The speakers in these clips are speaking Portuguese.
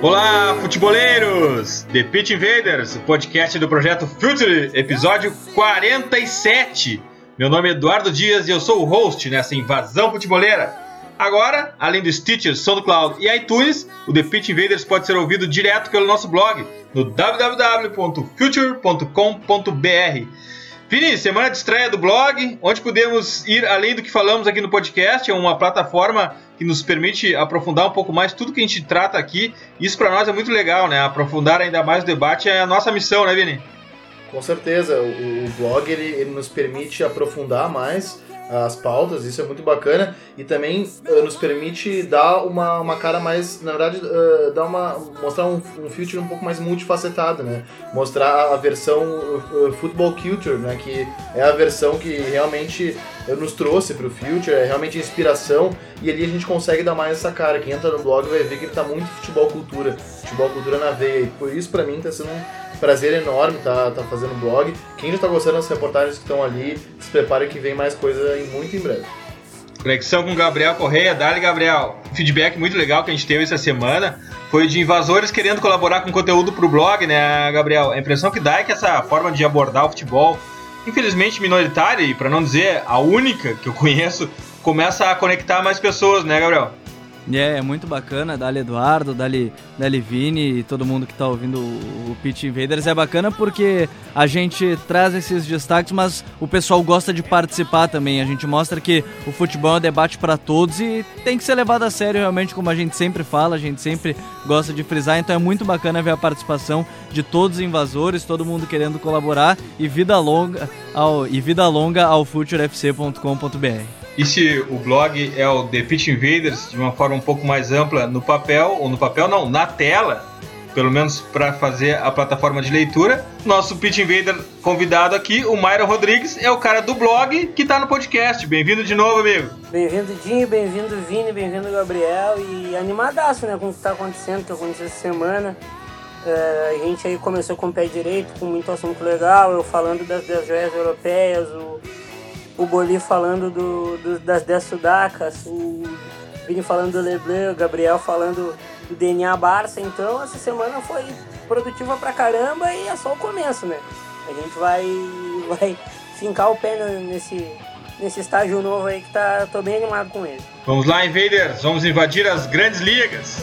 Olá, futeboleiros! The Pitch Invaders, o podcast do projeto Future, episódio 47. Meu nome é Eduardo Dias e eu sou o host nessa invasão futeboleira. Agora, além do Stitcher, SoundCloud e iTunes, o The Pitch Invaders pode ser ouvido direto pelo nosso blog no www.future.com.br. Vini, semana de estreia do blog, onde podemos ir além do que falamos aqui no podcast, é uma plataforma que nos permite aprofundar um pouco mais tudo que a gente trata aqui. Isso para nós é muito legal, né? Aprofundar ainda mais o debate é a nossa missão, né, Vini? Com certeza, o, blog ele, ele nos permite aprofundar mais as pautas, isso é muito bacana e também uh, nos permite dar uma, uma cara mais, na verdade, uh, dar uma, mostrar um, um um pouco mais multifacetado, né? Mostrar a versão uh, Football Culture, né? Que é a versão que realmente nos trouxe para o future, é realmente inspiração e ali a gente consegue dar mais essa cara. Quem entra no blog vai ver que ele tá muito futebol cultura, futebol cultura na veia e por isso para mim tá sendo um prazer enorme tá, tá fazendo blog. Quem já está gostando das reportagens que estão ali, se prepare que vem mais coisa em, muito em breve. Conexão com Gabriel Correia, Dali Gabriel. Feedback muito legal que a gente teve essa semana foi de invasores querendo colaborar com conteúdo para o blog, né, Gabriel? A impressão que dá é que essa forma de abordar o futebol, infelizmente minoritária e para não dizer a única que eu conheço, começa a conectar mais pessoas, né, Gabriel? É, é muito bacana, Dali Eduardo, Dali, Dali Vini e todo mundo que está ouvindo o, o Pitch Invaders. É bacana porque a gente traz esses destaques, mas o pessoal gosta de participar também. A gente mostra que o futebol é um debate para todos e tem que ser levado a sério realmente, como a gente sempre fala, a gente sempre gosta de frisar. Então é muito bacana ver a participação de todos os invasores, todo mundo querendo colaborar e vida longa ao, e vida longa ao futurefc.com.br. E se o blog é o The Pitch Invaders de uma forma um pouco mais ampla no papel, ou no papel não, na tela, pelo menos para fazer a plataforma de leitura. Nosso Pitch Invader convidado aqui, o Myron Rodrigues, é o cara do blog que está no podcast. Bem-vindo de novo, amigo. Bem-vindo, Dinho, bem-vindo, Vini, bem-vindo, Gabriel. E animadaço, né, com o que está acontecendo, que aconteceu essa semana. É, a gente aí começou com o pé direito, com muito assunto legal, eu falando das, das joias europeias, o o Boli falando do, do, das 10 sudacas, o Vini falando do Leblanc, o Gabriel falando do DNA Barça. Então essa semana foi produtiva pra caramba e é só o começo, né? A gente vai, vai fincar o pé nesse, nesse estágio novo aí que tá, tô bem animado com ele. Vamos lá, Invaders, vamos invadir as grandes ligas.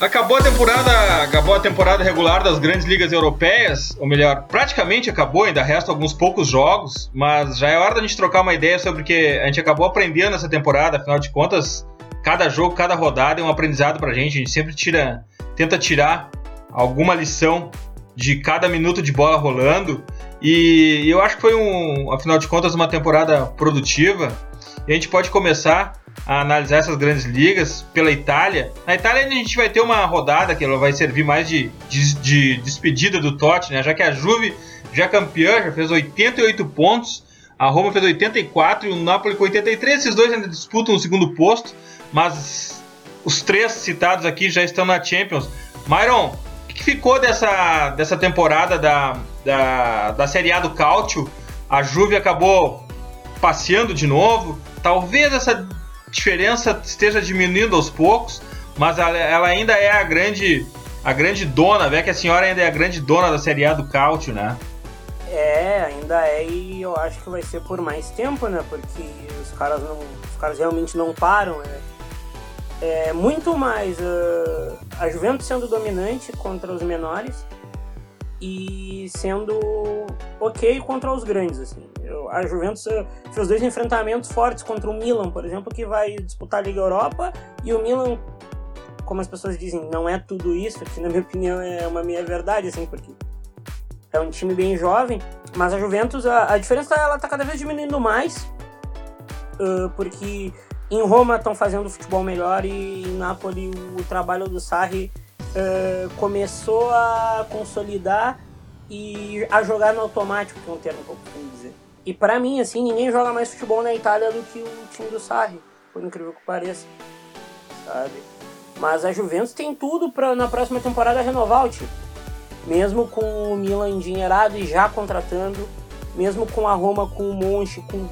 Acabou a temporada, acabou a temporada regular das grandes ligas europeias, ou melhor, praticamente acabou, ainda restam alguns poucos jogos, mas já é hora da gente trocar uma ideia sobre o que a gente acabou aprendendo nessa temporada, afinal de contas, cada jogo, cada rodada é um aprendizado pra gente, a gente sempre tira, tenta tirar alguma lição de cada minuto de bola rolando, e eu acho que foi um, afinal de contas, uma temporada produtiva. E a gente pode começar a analisar essas grandes ligas pela Itália. Na Itália a gente vai ter uma rodada que ela vai servir mais de, de, de despedida do Totti, né? Já que a Juve já é campeã, já fez 88 pontos, a Roma fez 84 e o Napoli com 83. Esses dois ainda disputam o segundo posto, mas os três citados aqui já estão na Champions. Myron, o que ficou dessa, dessa temporada da, da, da Série A do Cálcio? A Juve acabou passeando de novo. Talvez essa diferença esteja diminuindo aos poucos, mas ela, ela ainda é a grande a grande dona, vê que a senhora ainda é a grande dona da Série A do Cálcio, né? É, ainda é e eu acho que vai ser por mais tempo, né? Porque os caras não, os caras realmente não param, né? É muito mais uh, a Juventus sendo dominante contra os menores e sendo ok contra os grandes. Assim. A Juventus eh, fez dois enfrentamentos fortes contra o Milan, por exemplo, que vai disputar a Liga Europa, e o Milan, como as pessoas dizem, não é tudo isso, que na minha opinião é uma meia verdade, assim, porque é um time bem jovem, mas a Juventus, a, a diferença ela está cada vez diminuindo mais, uh, porque em Roma estão fazendo futebol melhor e em Napoli o, trabalho do Sarri uh, começou a consolidar e a jogar no automático, que é um termo costumo dizer. E para mim, assim, ninguém joga mais futebol na Itália do que o time do Sarri, por incrível que pareça, sabe? Mas a Juventus tem tudo para na próxima temporada renovar o time. Mesmo com o Milan endinheirado e já contratando, mesmo com a Roma com o Monte, com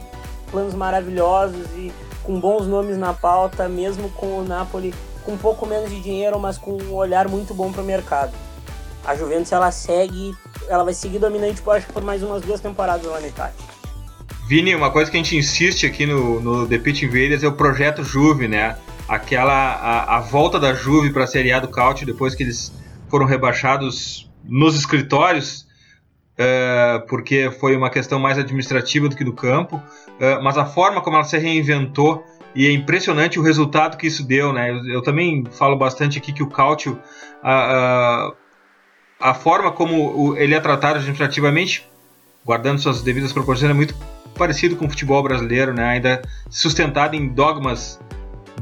planos maravilhosos e com bons nomes na pauta, mesmo com o Napoli com um pouco menos de dinheiro, mas com um olhar muito bom para o mercado. A Juventus ela segue, ela vai seguir dominante, eu acho, por mais umas duas temporadas lá na Itália. Vini, uma coisa que a gente insiste aqui no, no The Pitch Invaders é o projeto Juve, né? Aquela a, a volta da Juve para a Série A do Caute depois que eles foram rebaixados nos escritórios, uh, porque foi uma questão mais administrativa do que do campo, uh, mas a forma como ela se reinventou e é impressionante o resultado que isso deu, né? Eu, eu também falo bastante aqui que o Cautio, a, a, a, forma como ele é tratado administrativamente, guardando suas devidas proporções, é muito parecido com o futebol brasileiro, né? Ainda sustentado em dogmas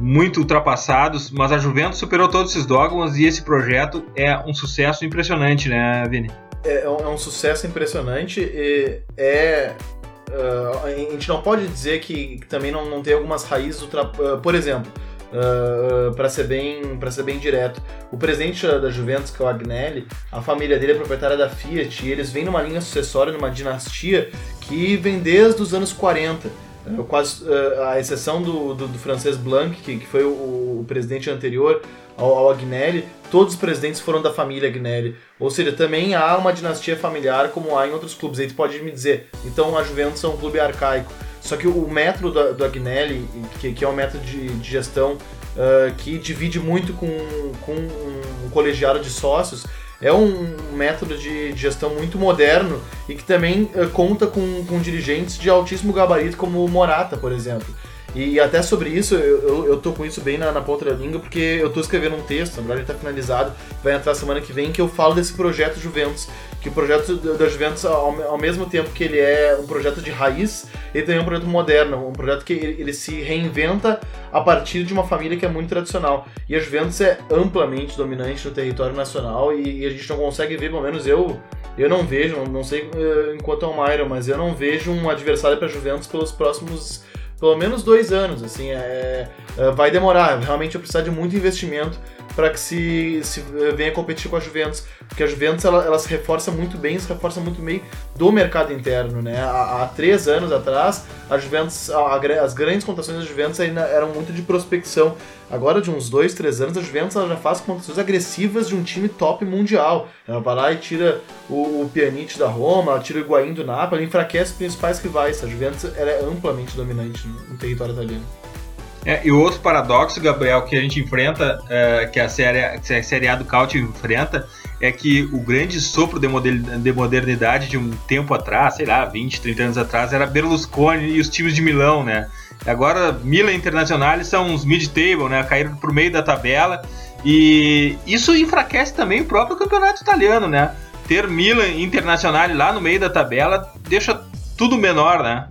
muito ultrapassados, mas a Juventus superou todos esses dogmas e esse projeto é um sucesso impressionante, né, Vini? É, é um, é sucesso impressionante e é Uh, a gente não pode dizer que, também não, não tem algumas raízes. Ultra, uh, por exemplo, uh, uh para ser bem para ser bem direto, o presidente da Juventus, que é o Agnelli, a família dele é proprietária da Fiat e eles vêm numa linha sucessória, numa dinastia que vem desde os anos 40. Quase, a exceção do, do, do francês Blanc, que, que foi o, o presidente anterior, ao, ao Agnelli, todos os presidentes foram da família Agnelli. Ou seja, também há uma dinastia familiar como há em outros clubes. Aí tu pode me dizer, então a Juventus é um clube arcaico. Só que o método do, do Agnelli, que, que, é um método de, de gestão uh, que divide muito com, com um colegiado de sócios, é um método de gestão muito moderno e que também uh, conta com, com dirigentes de altíssimo gabarito, como o Morata, por exemplo. E até sobre isso, eu, eu, tô com isso bem na, na ponta da língua, porque eu tô escrevendo um texto, agora ele tá finalizado, vai entrar semana que vem, que eu falo desse projeto Juventus. Que o projeto da Juventus, ao, ao mesmo tempo que ele é um projeto de raiz, ele também é um projeto moderno, um projeto que ele, ele se reinventa a partir de uma família que é muito tradicional. E a Juventus é amplamente dominante no território nacional e, e a gente não consegue ver, pelo menos eu, eu não vejo, não sei uh, enquanto é o Myron, mas eu não vejo um adversário para Juventus pelos próximos pelo menos dois anos, assim, é, é, vai demorar, realmente vai precisar de muito investimento para que se, se venha competir com a Juventus, porque a Juventus ela, ela se reforça muito bem, se reforça muito bem do mercado interno, né? Há, há três anos atrás, a Juventus, a, as grandes contações da Juventus ainda eram muito de prospecção. Agora, de uns dois, três anos, a Juventus ela já faz contações agressivas de um time top mundial. Ela vai lá e tira o, o Pjanic da Roma, ela tira o Higuaín do Napoli, enfraquece os principais rivais. A Juventus ela é amplamente dominante no, no território italiano. É, e o outro paradoxo, Gabriel, que a gente enfrenta, é, que, a série, que a Série A do Caute enfrenta, é que o grande sopro de, de modernidade de um tempo atrás, sei lá, 20, 30 anos atrás, era Berlusconi e os times de Milão, né? Agora, Milan Internacional são os mid-table, né? Caíram pro meio da tabela. E isso enfraquece também o próprio campeonato italiano, né? Ter Milan Internacional lá no meio da tabela deixa tudo menor, né?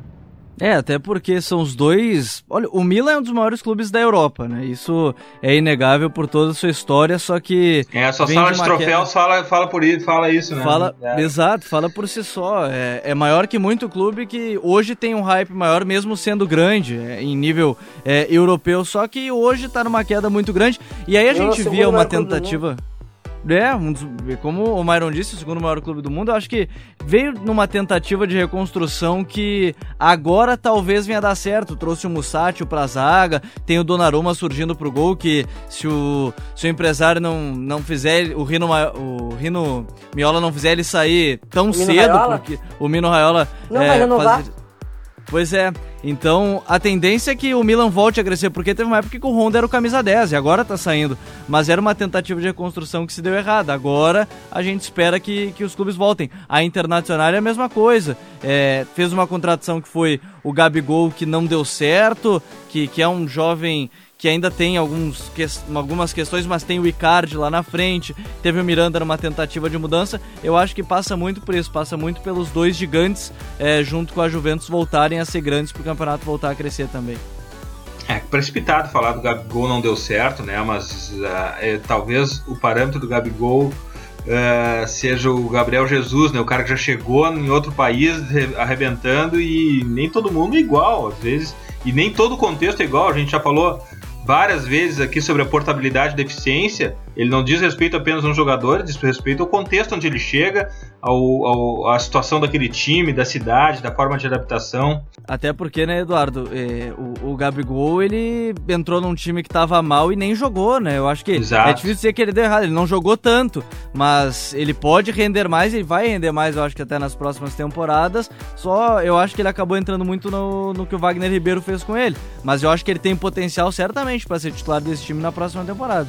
É, até porque são os dois. Olha, o Milan é um dos maiores clubes da Europa, né? Isso é inegável por toda a sua história, só que. É, a sua sala de, de troféus fala, fala, por isso, fala isso, né? Fala, é. Exato, fala por si só. É, é, maior que muito clube que hoje tem um hype maior, mesmo sendo grande, é, em nível é, europeu, só que hoje tá numa queda muito grande. E aí a gente via uma tentativa. É, um dos, como o Myron disse, o segundo maior clube do mundo, eu acho que veio numa tentativa de reconstrução que agora talvez venha dar certo. Trouxe o Mussatio pra zaga, tem o Donnarumma surgindo pro gol, que se o, se o empresário não, não fizer, o Rino, o Rino Miola não fizer ele sair tão cedo, Raiola? porque o Mino Raiola... Não é, vai renovar. Pois é, Então, a tendência é que o Milan volte a crescer, porque teve uma época que o Honda era o camisa 10 e agora tá saindo. Mas era uma tentativa de reconstrução que se deu errada. Agora a gente espera que, que os clubes voltem. A Internacional é a mesma coisa. É, fez uma contratação que foi o Gabigol, que não deu certo, que, que é um jovem que ainda tem alguns, que, algumas questões, mas tem o Icardi lá na frente, teve o Miranda numa tentativa de mudança. Eu acho que passa muito por isso, passa muito pelos dois gigantes, é, junto com a Juventus, voltarem a ser grandes para o campeonato voltar a crescer também. É precipitado falar do Gabigol não deu certo, né? Mas uh, é, talvez o parâmetro do Gabigol uh, seja o Gabriel Jesus, né? O cara que já chegou em outro país arrebentando e nem todo mundo é igual, às vezes. E nem todo contexto é igual. A gente já falou várias vezes aqui sobre a portabilidade da eficiência, ele não diz respeito apenas a um jogador, diz respeito ao contexto onde ele chega, ao, ao, à situação daquele time, da cidade, da forma de adaptação. Até porque, né, Eduardo, é, o, o Gabigol, ele entrou num time que tava mal e nem jogou, né? Eu acho que Exato. é difícil dizer que ele deu errado, ele não jogou tanto, mas ele pode render mais, ele vai render mais, eu acho que até nas próximas temporadas. Só eu acho que ele acabou entrando muito no, no que o Wagner Ribeiro fez com ele. Mas eu acho que ele tem potencial certamente para ser titular desse time na próxima temporada.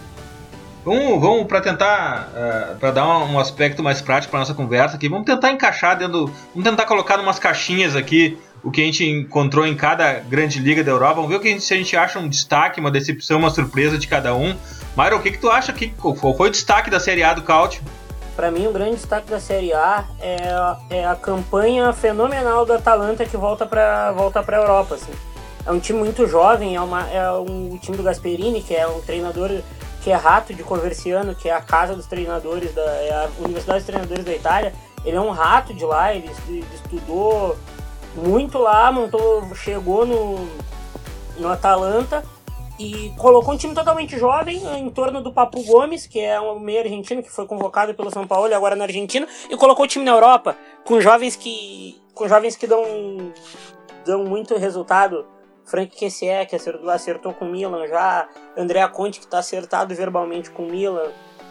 Vamos, vamos para tentar, uh, eh, para dar um, um, aspecto mais prático para nossa conversa aqui, vamos tentar encaixar dentro, vamos tentar colocar umas caixinhas aqui o que a gente encontrou em cada grande liga da Europa. Vamos ver o que a gente, se a gente acha um destaque, uma decepção, uma surpresa de cada um. Myron, o que, que tu acha que foi o destaque da Série A do Cautio? Para mim, o grande destaque da Série A é, é a campanha fenomenal do Atalanta que volta para volta a Europa. Assim. É um time muito jovem, é, uma, é um time do Gasperini, que é um treinador que é rato de Conversiano, que é a casa dos treinadores, da, é a Universidade dos Treinadores da Itália. Ele é um rato de lá, ele, ele estudou muito lá, montou, chegou no, no Atalanta e colocou um time totalmente jovem em torno do Papu Gomes, que é um meio argentino que foi convocado pelo São Paulo e agora na Argentina, e colocou o time na Europa com jovens que com jovens que dão dão muito resultado Frank Kessié, que acertou, com o Milan já, André Conte, que está acertado verbalmente com o Milan,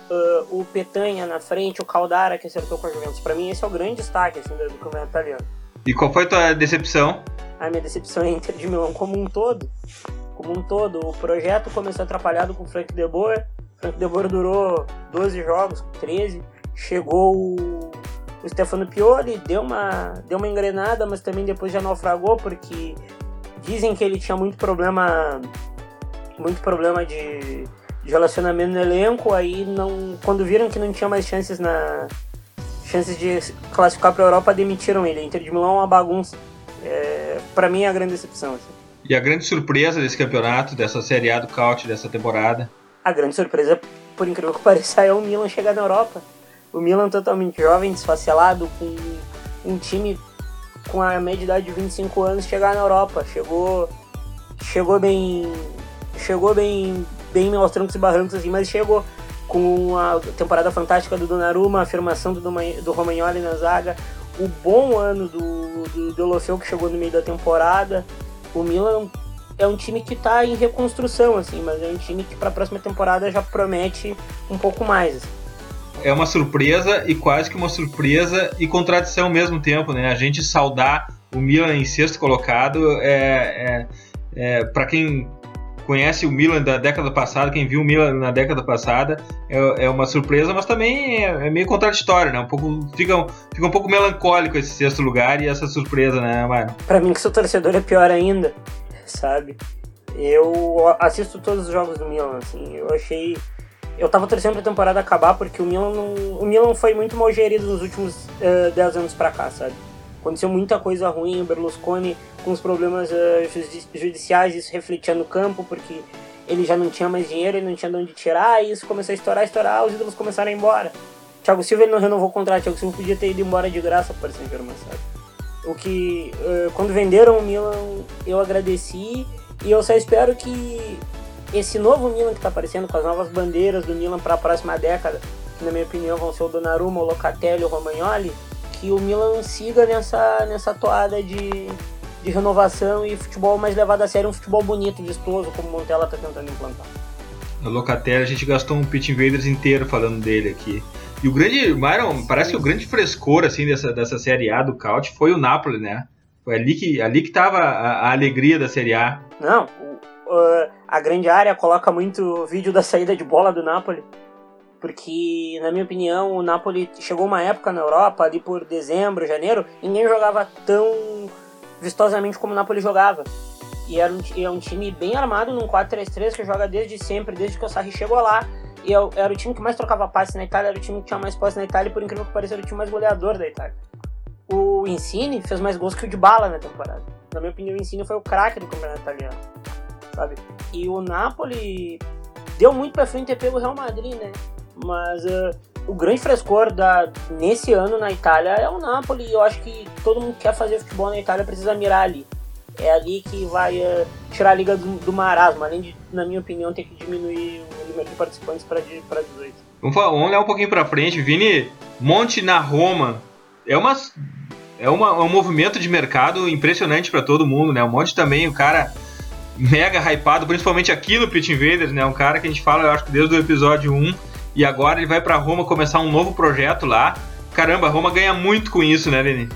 uh, o Petanha na frente, o Caldara, que acertou com a Juventus. Para mim, esse é o grande destaque assim, do campeonato italiano. E qual foi a tua decepção? A minha decepção é Inter de Milão como um todo. Como um todo. O projeto começou atrapalhado com o Frank De Boer. Frank De Boer durou 12 jogos, 13. Chegou o, o Stefano Pioli, deu uma, deu uma engrenada, mas também depois já naufragou, porque Dizem que ele tinha muito problema, muito problema de, de relacionamento no elenco. Aí não, quando viram que não tinha mais chances na chances de classificar para a Europa, demitiram ele. A Inter de Milão é uma bagunça. É, para mim é a grande decepção. Assim. E a grande surpresa desse campeonato, dessa Série A do Caute, dessa temporada? A grande surpresa, por incrível que pareça, é o Milan chegar na Europa. O Milan totalmente jovem, desfacelado, com um time com a média de idade de 25 anos chegar na Europa. Chegou chegou bem chegou bem bem aos trancos e barrancos assim, mas chegou com a temporada fantástica do Donnarumma, a afirmação do, do Romagnoli na zaga, o bom ano do, do Delofeu que chegou no meio da temporada. O Milan é um time que está em reconstrução, assim, mas é um time que para a próxima temporada já promete um pouco mais. Assim é uma surpresa e quase que uma surpresa e contradição ao mesmo tempo, né? A gente saudar o Milan em sexto colocado é, é, é para quem conhece o Milan da década passada, quem viu o Milan na década passada, é, é uma surpresa, mas também é, é, meio contraditório, né? Um pouco, fica, fica um pouco melancólico esse sexto lugar e essa surpresa, né, Mário? Pra mim, que sou torcedor, é pior ainda, sabe? Eu assisto todos os jogos do Milan, assim, eu achei eu tava torcendo pra temporada acabar porque o Milan não, o Milan foi muito mal gerido nos últimos uh, eh, 10 anos pra cá, sabe? Aconteceu muita coisa ruim, o Berlusconi com os problemas uh, judiciais, isso refletia no campo, porque ele já não tinha mais dinheiro, ele não tinha de onde tirar, e isso começou a estourar, estourar, os ídolos começaram a ir embora. Thiago Silva ele não renovou o contrato, Thiago Silva podia ter ido embora de graça para Saint-Germain, sabe? O que, uh, quando venderam o Milan, eu agradeci, e eu só espero que esse novo Milan que está aparecendo com as novas bandeiras do Milan para a próxima década, que na minha opinião vão ser o Donnarumma, o Locatelli o Romagnoli, que o Milan siga nessa, nessa toada de, de renovação e futebol mais levado a sério, um futebol bonito, vistoso, como o Montella está tentando implantar. O Locatelli, a gente gastou um Pitch Invaders inteiro falando dele aqui. E o grande, Myron, parece que o grande frescor assim dessa, dessa Série A do Caute foi o Napoli, né? Foi ali que, ali que tava a, a alegria da Série A. Não, uh, a grande área coloca muito vídeo da saída de bola do Napoli. Porque, na minha opinião, o Napoli chegou uma época na Europa, ali por dezembro, janeiro, ninguém jogava tão vistosamente como o Napoli jogava. E era um, é um time bem armado num 4-3-3 que joga desde sempre, desde que o Sarri chegou lá. E é era o time que mais trocava passe na Itália, era o time que tinha mais posse na Itália, e por incrível que pareça, era o time mais goleador da Itália. O Insigne fez mais gols que o de bala na temporada. Na minha opinião, o Insigne foi o craque do campeonato italiano, sabe? E o Napoli deu muito pra frente pelo Real Madrid, né? Mas uh, o grande frescor da, nesse ano na Itália é o Napoli. Eu acho que todo mundo que quer fazer futebol na Itália precisa mirar ali. É ali que vai uh, tirar a liga do, do, marasmo, além de, na minha opinião, ter que diminuir o número de participantes para 18. Vamos, falar, vamos olhar um pouquinho para frente. Vini, Monte na Roma. É uma é, uma, é um movimento de mercado impressionante para todo mundo, né? O Monte também, o cara mega hypado, principalmente aqui no Pit Invaders, né? Um cara que a gente fala, eu acho que desde o episódio 1 e agora ele vai para Roma começar um novo projeto lá. Caramba, Roma ganha muito com isso, né, Leni?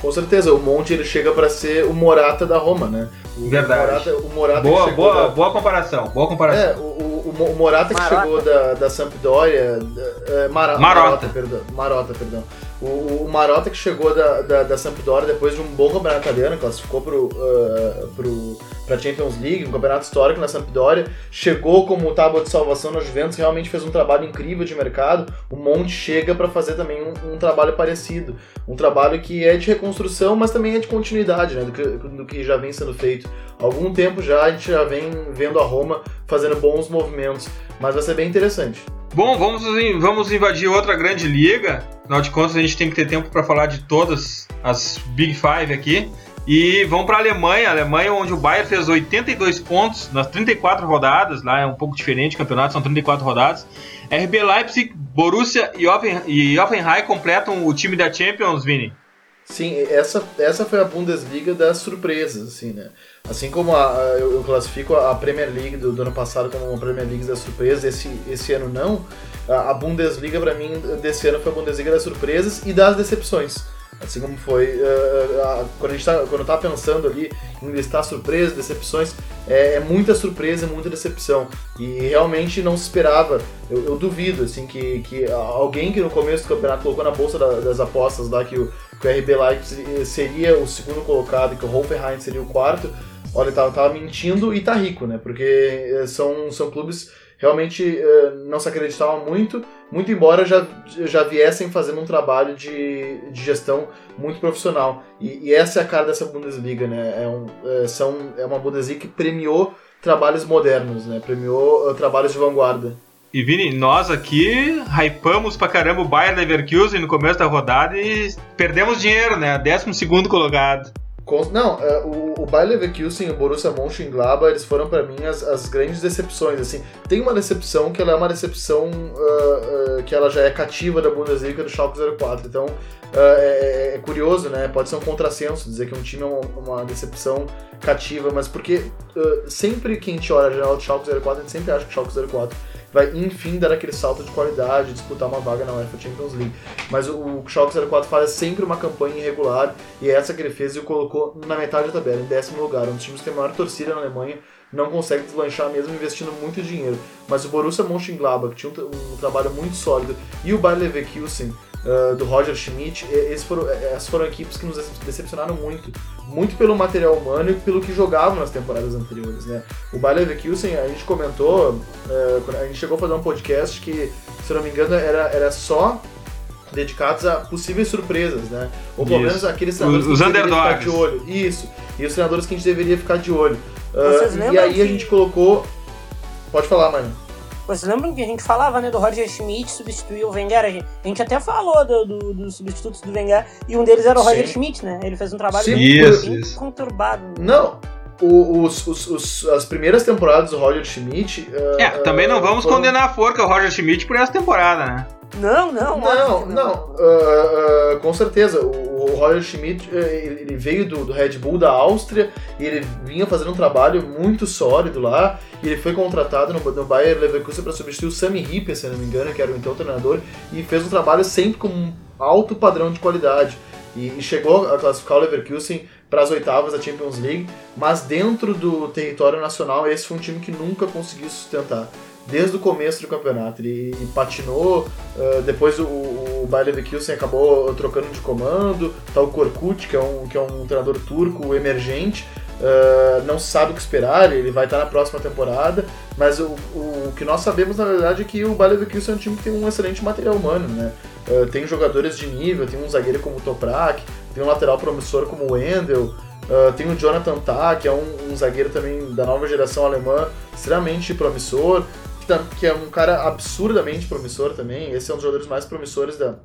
Com certeza, o Monte ele chega para ser o Morata da Roma, né? O Verdade. Morata, o Morata boa, boa, da... boa comparação, boa comparação. É, o, o, o Morata que Marota. chegou da, da Sampdoria, é, Mar... Marota. Marota, perdão. Marota, perdão. O, o Marota que chegou da, da, da Sampdoria depois de um bom campeonato italiano, classificou pro, uh, pro, pra Champions League, um campeonato histórico na Sampdoria, chegou como tábua de salvação na Juventus, realmente fez um trabalho incrível de mercado. O Monte chega para fazer também um, um, trabalho parecido. Um trabalho que é de reconstrução, mas também é de continuidade, né, do que, do que já vem sendo feito. Há algum tempo já a gente já vem vendo a Roma fazendo bons movimentos, mas vai ser bem interessante. Bom, vamos, vamos invadir outra grande liga. Afinal de contas, a gente tem que ter tempo para falar de todas as Big Five aqui. E vamos para a Alemanha, Alemanha onde o Bayern fez 82 pontos nas 34 rodadas, lá é um pouco diferente o campeonato, são 34 rodadas. RB Leipzig, Borussia e, Offen e Offenheim completam o time da Champions, Vini. Sim, essa, essa foi a Bundesliga das surpresas, assim, né? Assim como a, a, eu, eu, classifico a Premier League do, do, ano passado como uma Premier League das surpresas, esse, esse ano não, a, a Bundesliga para mim desse ano foi a Bundesliga das surpresas e das decepções. Assim como foi uh, quando a gente tá, quando eu tava pensando ali em listar surpresas, decepções, é, é, muita surpresa muita decepção. E realmente não se esperava. Eu, eu, duvido assim que, que alguém que no começo do campeonato colocou na bolsa da, das apostas lá que o, que o RB Leipzig seria o segundo colocado que o Hoffenheim seria o quarto. Olha, tava, tava mentindo e tá rico, né? Porque eh, são, são clubes realmente uh, não se acreditavam muito, muito embora já, já viessem fazendo um trabalho de, de gestão muito profissional. E, e essa é a cara dessa Bundesliga, né? É, um, é, são, é uma Bundesliga que premiou trabalhos modernos, né? Premiou uh, trabalhos de vanguarda. E Vini, nós aqui hypamos pra caramba o Bayern Leverkusen no começo da rodada e perdemos dinheiro, né? 12 segundo colocado. Não, é, o, o Bayer Leverkusen e o Borussia Mönchengladbach, eles foram para mim as, as grandes decepções, assim. Tem uma decepção que ela é uma decepção uh, uh, que ela já é cativa da Bundesliga do Schalke 04, então uh, é, é, curioso, né? Pode ser um contrassenso dizer que um time é uma, uma decepção cativa, mas porque sempre que a gente olha a janela do Schalke 04, a gente sempre acha que o Schalke 04 vai enfim dar aquele salto de qualidade, disputar uma vaga na UEFA Champions League. Mas o, o Schalke 04 faz sempre uma campanha irregular e é essa que ele fez e o colocou na metade da tabela, em décimo lugar. Um dos times que tem maior torcida na Alemanha não consegue deslanchar mesmo investindo muito dinheiro. Mas o Borussia Mönchengladbach, que tinha um, um trabalho muito sólido, e o Bayer Leverkusen, uh, do Roger Schmidt, esses foram, essas foram equipes que nos decepcionaram muito. Muito pelo material humano e pelo que jogavam nas temporadas anteriores, né? O Bayer Leverkusen, a gente comentou, uh, a gente chegou a fazer um podcast que, se não me engano, era, era só dedicados a possíveis surpresas, né? Ou pelo menos aqueles treinadores os, que a gente deveria ficar de olho. Isso. E os treinadores que a gente deveria ficar de olho. Uh, e aí que... a gente colocou. Pode falar, mano. Vocês lembram que a gente falava, né, do Roger Schmidt substituir o Wenger? A gente, até falou do, do, dos substitutos do Wenger e um deles era o Sim. Roger Schmidt, né? Ele fez um trabalho Sim, bem, isso, bem isso. conturbado. Não, os, os, os, as primeiras temporadas do Roger Schmidt. Uh, é, também não vamos foram... condenar a forca o Roger Schmidt por essa temporada, né? Não, não, não. Não, não. Uh, uh, com certeza. O, o Roger Schmidt ele veio do, do, Red Bull da Áustria e ele vinha fazendo um trabalho muito sólido lá. E ele foi contratado no, no Bayer Leverkusen para substituir o Sami Hipper, se não me engano, que era o então treinador, e fez um trabalho sempre com um alto padrão de qualidade. e, e chegou a classificar o Leverkusen para as oitavas da Champions League, mas dentro do território nacional esse foi um time que nunca conseguiu sustentar desde o começo do campeonato. Ele, patinou, uh, depois o, o Bayer Leverkusen acabou trocando de comando, tá o Korkut, que é um, que é um treinador turco emergente, uh, não sabe o que esperar, ele vai estar na próxima temporada, mas o, o, o que nós sabemos na verdade é que o Bayer Leverkusen é um time que tem um excelente material humano, né? Uh, tem jogadores de nível, tem um zagueiro como o Toprak, tem um lateral promissor como o Wendel, Uh, tem o Jonathan Tah, que é um, um, zagueiro também da nova geração alemã, extremamente promissor que, tá, que é um cara absurdamente promissor também. Esse é um dos jogadores mais promissores da,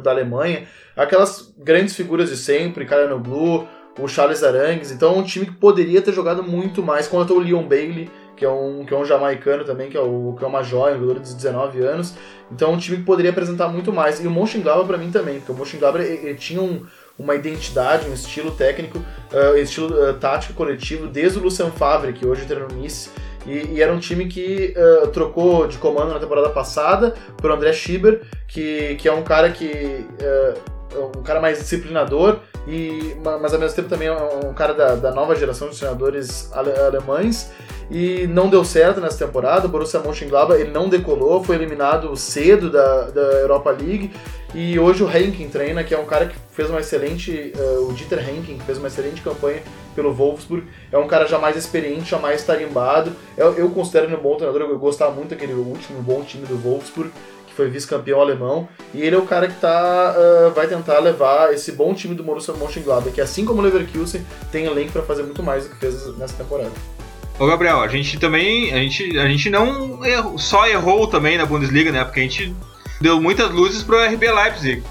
da Alemanha. Aquelas grandes figuras de sempre, Blue, o Charles Arangues. Então é um time que poderia ter jogado muito mais. Quando o Leon Bailey, que é um, que é um jamaicano também, que é, o, que é uma joia, um jogador de 19 anos. Então é um time que poderia apresentar muito mais. E o Mönchengladbach para mim também, porque o Mönchengladbach ele, ele tinha um, uma identidade, um estilo técnico, uh, estilo uh, tático coletivo, desde o Lucien Favre, que hoje treina no Nice, e, e, era um time que uh, trocou de comando na temporada passada por André Schieber, que, que é um cara que. Uh, um cara mais disciplinador, e, mas ao mesmo tempo também um cara da, da nova geração de treinadores ale, alemães. E não deu certo nessa temporada. O Borussia Mönchengladbach ele não decolou, foi eliminado cedo da, da Europa League. E hoje o Henkin treina, que é um cara que fez uma excelente. Uh, o Dieter Henkin, que fez uma excelente campanha pelo Wolfsburg. É um cara já mais experiente, já mais tarimbado. Eu, eu considero ele um bom treinador, eu gostava muito daquele último bom time do Wolfsburg, foi vice-campeão alemão. E ele é o cara que tá, uh, vai tentar levar esse bom time do Borussia Mönchengladbach, que assim como o Leverkusen, tem elenco para fazer muito mais do que fez nessa temporada. Ô Gabriel, a gente também, a gente, a gente não errou, só errou também na Bundesliga, né? Porque a gente deu muitas luzes pro RB Leipzig.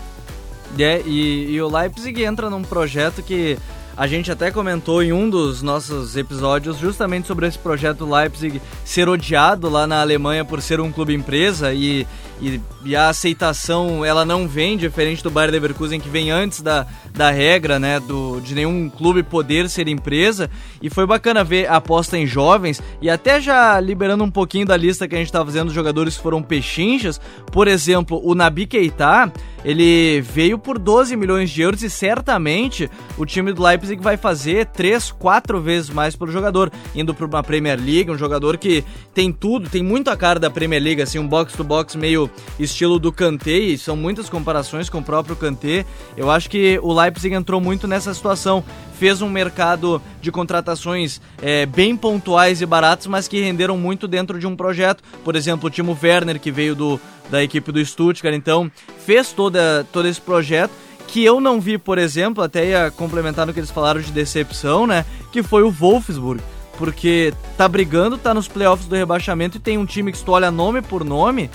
É, e, e o Leipzig entra num projeto que a gente até comentou em um dos nossos episódios justamente sobre esse projeto Leipzig ser odiado lá na Alemanha por ser um clube empresa e, e, e, a aceitação ela não vem diferente do Bayer Leverkusen que vem antes da, da regra, né, do, de nenhum clube poder ser empresa. E foi bacana ver a aposta em jovens. E até já liberando um pouquinho da lista que a gente estava fazendo dos jogadores que foram pechinchas, por exemplo, o Nabi Keita, ele veio por 12 milhões de euros e certamente o time do Leipzig vai fazer 3, 4 vezes mais pelo jogador, indo para uma Premier League, um jogador que tem tudo, tem muito a cara da Premier League, assim, um box to box meio estilo do Kanté, e são muitas comparações com o próprio Kanté. Eu acho que o Leipzig entrou muito nessa situação, fez um mercado de contratações é, bem pontuais e baratas, mas que renderam muito dentro de um projeto. Por exemplo, o Timo Werner, que veio do, da equipe do Stuttgart, então fez toda, todo esse projeto que eu não vi, por exemplo, até ia complementar no que eles falaram de decepção, né? Que foi o Wolfsburg. Porque tá brigando, tá nos playoffs do rebaixamento e tem um time que tu olha nome por nome,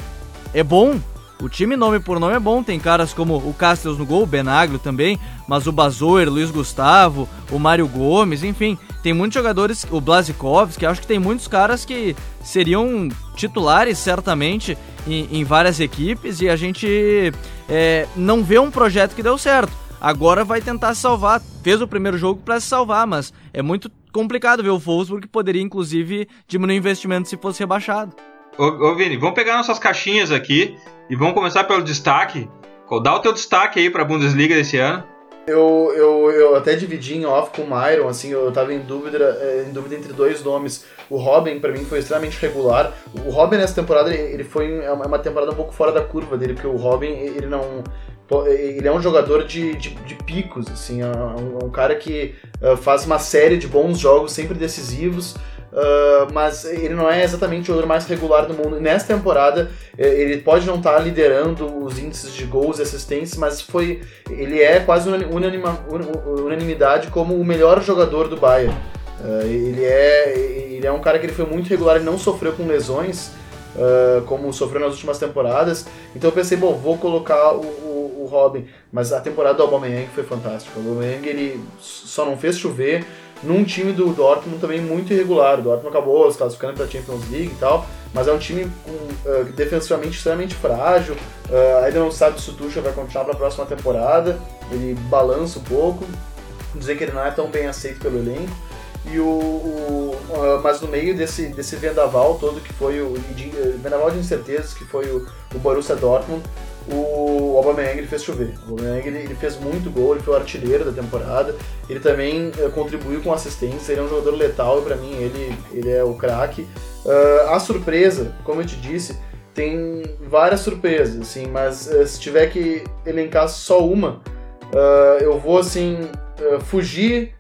é bom. O time nome por nome é bom, tem caras como o Castells no gol, o Benaglio também, mas o Bazoer, Luiz Gustavo, o Mário Gomes, enfim, tem muitos jogadores, o Blazikowski, acho que tem muitos caras que seriam titulares certamente em, em várias equipes e a gente é, não vê um projeto que deu certo. Agora vai tentar salvar. Fez o primeiro jogo para se salvar, mas é muito complicado ver o Wolfsburg que poderia inclusive diminuir o investimento se fosse rebaixado. Ô, ô Vini, vamos pegar nossas caixinhas aqui e vamos começar pelo destaque. Dá o teu destaque aí para a Bundesliga desse ano. Eu, eu, eu até dividi em off com o Myron, assim, eu tava em dúvida, eh, em dúvida entre dois nomes. O Robin, para mim, foi extremamente regular. O Robin, nessa temporada, ele foi é uma temporada um pouco fora da curva dele, porque o Robin, ele não... Ele é um jogador de, de, de picos, assim, é um, é um cara que uh, faz uma série de bons jogos, sempre decisivos, Uh, mas ele não é exatamente o jogador mais regular do mundo. nessa temporada, eh, ele pode não estar tá liderando os índices de gols e assistências, mas foi ele é quase unanima, unanimidade como o melhor jogador do Bayern. Uh, ele, é, ele é um cara que ele foi muito regular, ele não sofreu com lesões, uh, como sofreu nas últimas temporadas. Então eu pensei, bom, vou colocar o, o, o Robin. Mas a temporada do Aubameyang foi fantástica. O Aubameyang ele só não fez chover, num time do Dortmund também muito irregular. O Dortmund acabou se classificando para a Champions League e tal, mas é um time com, uh, defensivamente extremamente frágil. Uh, ainda não sabe se o Tuchel vai continuar para a próxima temporada. Ele balança um pouco, dizer que ele não é tão bem aceito pelo elenco. E o, o uh, mas no meio desse, desse vendaval todo que foi o de, vendaval de incertezas que foi o, o Borussia Dortmund, o Aubameyang ele fez chover. O Aubameyang ele, ele fez muito gol, ele foi o artilheiro da temporada. Ele também uh, contribuiu com assistência, ele é um jogador letal e para mim ele, ele é o craque. Uh, a surpresa, como eu te disse, tem várias surpresas, assim, mas uh, se tiver que elencar só uma, eu vou assim fugir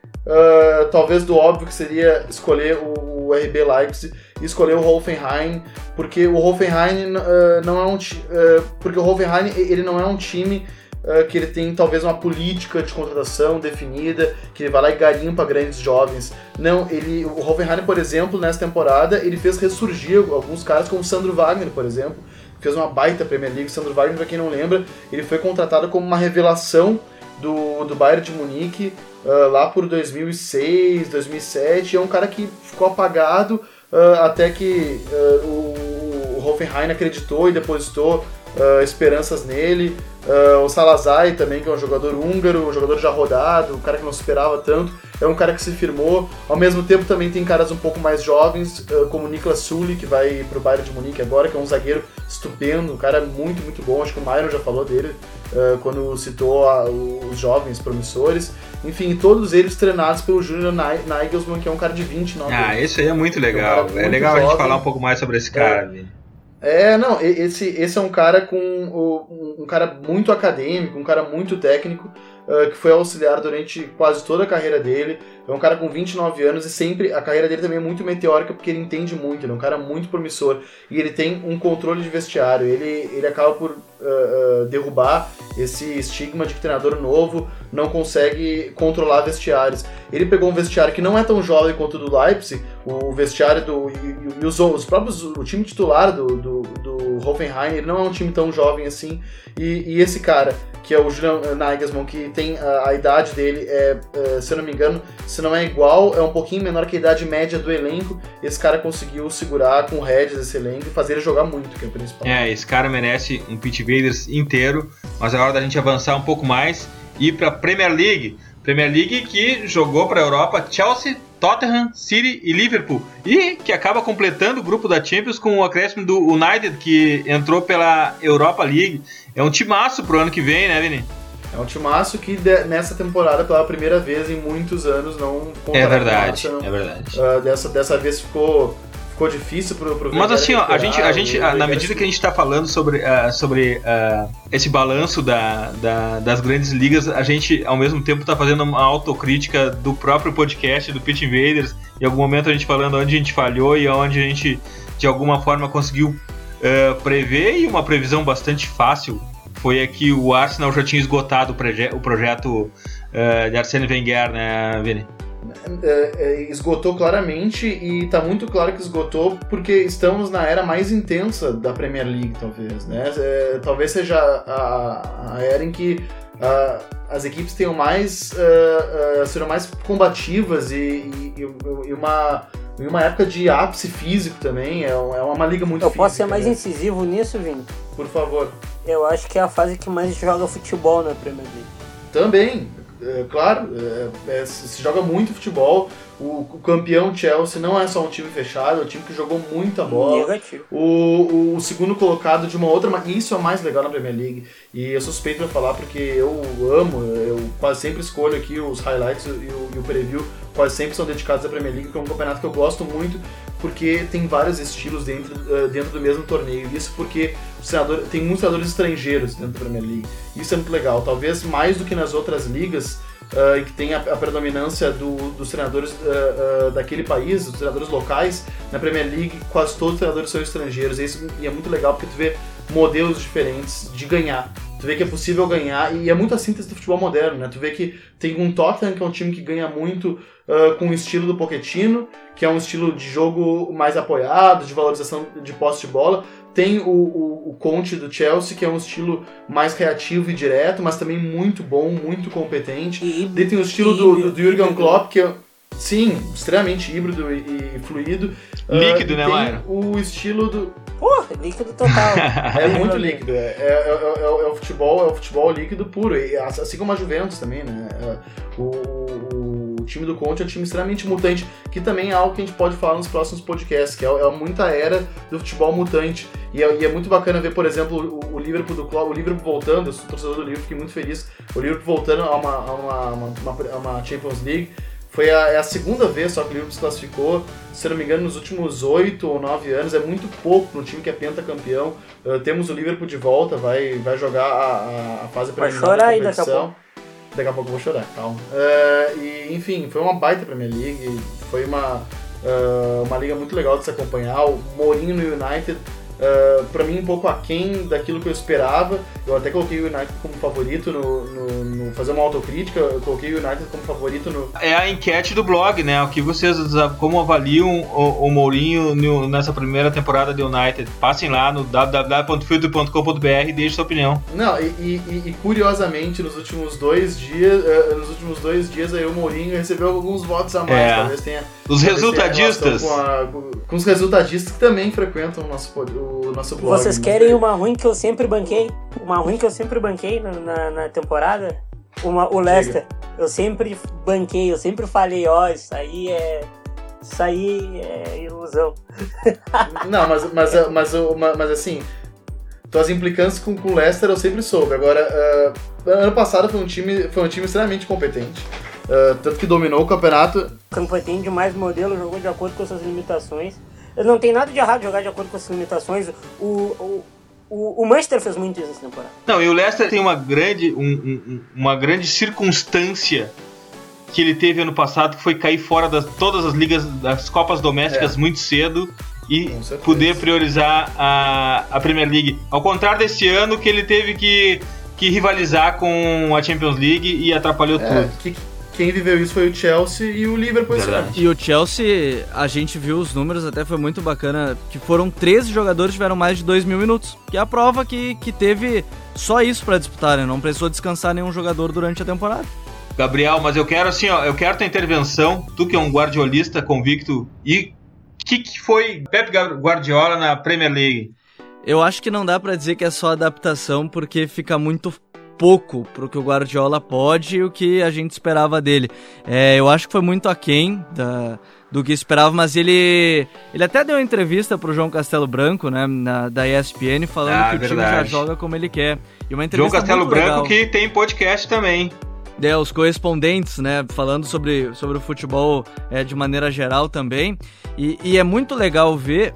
talvez do óbvio que seria escolher o, o RB Leipzig escolher o Hoffenheim, porque o Hoffenheim uh, não é um uh, porque o Hoffenheim ele não é um time uh, que ele tem talvez uma política de contratação definida, que ele vai lá e garimpa grandes jovens. Não, ele o Hoffenheim, por exemplo, nessa temporada, ele fez ressurgir alguns caras como o Sandro Wagner, por exemplo, fez uma baita Premier League. Sandro Wagner, para quem não lembra, ele foi contratado como uma revelação do, do Bayern de Munique lá por 2006, 2007, é um cara que ficou apagado uh, até que uh, o, o Hoffenheim acreditou e depositou uh, esperanças nele. o Salazar também, que é um jogador húngaro, um jogador já rodado, um cara que não esperava tanto, é um cara que se firmou. Ao mesmo tempo também tem caras um pouco mais jovens, como o Niklas Sully, que vai pro Bayern de Munique agora, que é um zagueiro estupendo, um cara muito, muito bom. Acho que o Myron já falou dele quando citou a, os jovens promissores. Enfim, todos eles treinados pelo Júnior Nagelsmann, que é um cara de 29 ah, anos. Ah, isso aí é muito legal. É, é legal jovem. a gente falar um pouco mais sobre esse cara, é. É, não, esse, esse é um cara com um, um cara muito acadêmico, um cara muito técnico, que foi auxiliar durante quase toda a carreira dele. É um cara com 29 anos e sempre a carreira dele também é muito meteórica porque ele entende muito, ele é um cara muito promissor e ele tem um controle de vestiário. Ele, ele acaba por uh, uh, derrubar esse estigma de que treinador novo não consegue controlar vestiários. Ele pegou um vestiário que não é tão jovem quanto o do Leipzig, o vestiário do. E, e os, os, próprios. O time titular do, do, do Hoffenheim, ele não é um time tão jovem assim. E, e esse cara que é o Julian Nagelsmann, que tem a, a idade dele, é, é, se eu não me engano, se não é igual, é um pouquinho menor que a idade média do elenco. Esse cara conseguiu segurar com o Regis esse elenco e fazer ele jogar muito, que é o principal. É, esse cara merece um Pit Vaders inteiro, mas é hora da gente avançar um pouco mais e ir para Premier League. Premier League que jogou para a Europa Chelsea, Tottenham, City e Liverpool. E que acaba completando o grupo da Champions com o acréscimo do United, que entrou pela Europa League. É um timaço pro ano que vem, né, Vini? É um timaço que de, nessa temporada, pela primeira vez em muitos anos, não É verdade, é verdade. Uh, dessa, dessa vez ficou ficou difícil pro, pro Mas assim, ó, a gente, a gente na medida que a gente está falando sobre, uh, sobre uh, esse balanço da, da, das grandes ligas, a gente ao mesmo tempo está fazendo uma autocrítica do próprio podcast, do Pitch Invaders, em algum momento a gente falando onde a gente falhou e onde a gente de alguma forma conseguiu uh, prever e uma previsão bastante fácil foi aqui o Arsenal já tinha esgotado o, proje o projeto de Arsene Wenger, né, Vini? É, é, esgotou claramente e está muito claro que esgotou porque estamos na era mais intensa da Premier League, talvez, né? É, talvez seja a, a, era em que uh, as equipes tenham mais uh, uh, serão mais combativas e, e, e, uma e uma época de ápice físico também é, é uma liga muito eu física, posso ser mais né? incisivo nisso Vini por favor eu acho que é a fase que mais joga futebol na Premier League também é, claro, é, é, se joga muito futebol. O, o, campeão Chelsea não é só um time fechado, é um time que jogou muita bola. O, o, o, segundo colocado de uma outra. Isso é o mais legal na Premier League. E eu suspeito pra falar porque eu amo, eu quase sempre escolho aqui os highlights e o, e o preview, quase sempre são dedicados à Premier League, que é um campeonato que eu gosto muito, porque tem vários estilos dentro, uh, dentro do mesmo torneio. Isso porque o senador, tem muitos treinadores estrangeiros dentro da Premier League. Isso é muito legal. Talvez mais do que nas outras ligas, uh, que tem a, a predominância do, dos treinadores uh, uh, daquele país, dos treinadores locais, na Premier League quase todos os treinadores são estrangeiros. E isso e é muito legal porque tu vê modelos diferentes de ganhar. Tu vê que é possível ganhar e é muito a síntese do futebol moderno, né? Tu vê que tem um Tottenham que é um time que ganha muito uh, com o estilo do Pochettino, que é um estilo de jogo mais apoiado, de valorização de posse de bola. Tem o, o, o Conte do Chelsea, que é um estilo mais reativo e direto, mas também muito bom, muito competente. E, Daí tem o estilo do, do, do Jurgen Klopp, que é Sim, extremamente híbrido e, e fluido. Líquido, uh, né, Maio? O estilo do. Porra, líquido total. é muito líquido. É, é, é, é, o futebol, é o futebol líquido puro. E, assim como a Juventus também, né? O, o time do Conte é um time extremamente mutante, que também é algo que a gente pode falar nos próximos podcasts, que é, é muita era do futebol mutante. E é, e é muito bacana ver, por exemplo, o, o Liverpool do Klopp, o Liverpool voltando, eu sou torcedor do Liverpool, fiquei muito feliz. O Liverpool voltando a uma, a uma, uma, uma, uma Champions League. Foi a, é a segunda vez só que o Liverpool se classificou, se não me engano, nos últimos oito ou nove anos. É muito pouco um time que é pentacampeão. Uh, temos o Liverpool de volta, vai, vai jogar a, a, a fase preliminar da aí daqui a pouco eu vou chorar, calma. Uh, e, enfim, foi uma baita Premier League, foi uma, uh, uma liga muito legal de se acompanhar. O Mourinho no United, uh, pra mim, um pouco aquém daquilo que eu esperava. Eu até coloquei o United como favorito no, no, no fazer uma autocrítica, eu coloquei o United como favorito no. É a enquete do blog, né? O que vocês como avaliam o, o Mourinho no- nessa primeira temporada de United? Passem lá no www.filtro.com.br e deixem sua opinião. Não, e, e- e- curiosamente, nos últimos dois dias, uh, nos últimos dois dias aí o Mourinho recebeu alguns votos a mais. É. Talvez tenha Os talvez resultadistas. Com, a- com- com os resultadistas que também frequentam o nosso, pod- nosso blog. Vocês né? querem uma ruim que eu sempre banquei? Uma ruim que eu sempre banquei na, na, na temporada? Uma, o Leicester. Eu sempre banquei, eu sempre falei, ó, isso aí é. Isso aí é ilusão. Não, mas, mas, mas, o- ma- mas assim, tuas implicâncias com, com o Leicester eu sempre soube. Agora, ah, ano passado foi um time, foi um time extremamente competente. Ah, tanto que dominou o campeonato. Competente demais modelo, jogou de acordo com suas limitações. Não tem nada de errado jogar de acordo com as limitações. O, o, o, o Manchester fez muito isso essa temporada. Não, e o Leicester tem uma grande, um- um- uma grande circunstância que ele teve ano passado, que foi cair fora das todas as ligas, das Copas Domésticas muito cedo e poder priorizar a, a Premier League. Ao contrário desse ano, que ele teve que, que rivalizar com a Champions League e atrapalhou É, tudo. que, quem viveu isso foi o Chelsea e o Liverpool. E o Chelsea, a gente viu os números, até foi muito bacana, que foram 13 jogadores que tiveram mais de 2 mil minutos. Que é a prova que, que teve só isso pra disputar, né? Não precisou descansar nenhum jogador durante a temporada. Gabriel, mas eu quero assim, ó, eu quero tua intervenção, tu que é um guardiolista convicto, e o que, que foi Pep Guardiola na Premier League? Eu acho que não dá pra dizer que é só adaptação, porque fica muito pouco pro que o Guardiola pode e o que a gente esperava dele. É, eu acho que foi muito aquém da, do que esperava, mas ele ele até deu uma entrevista pro João Castelo Branco, né, na, da ESPN, falando Ah, que o time já verdade. joga como ele quer. E uma João entrevista Castelo muito Branco legal. que tem podcast também. É, os correspondentes, né, falando sobre, sobre o futebol é, de maneira geral também. E, e é muito legal ver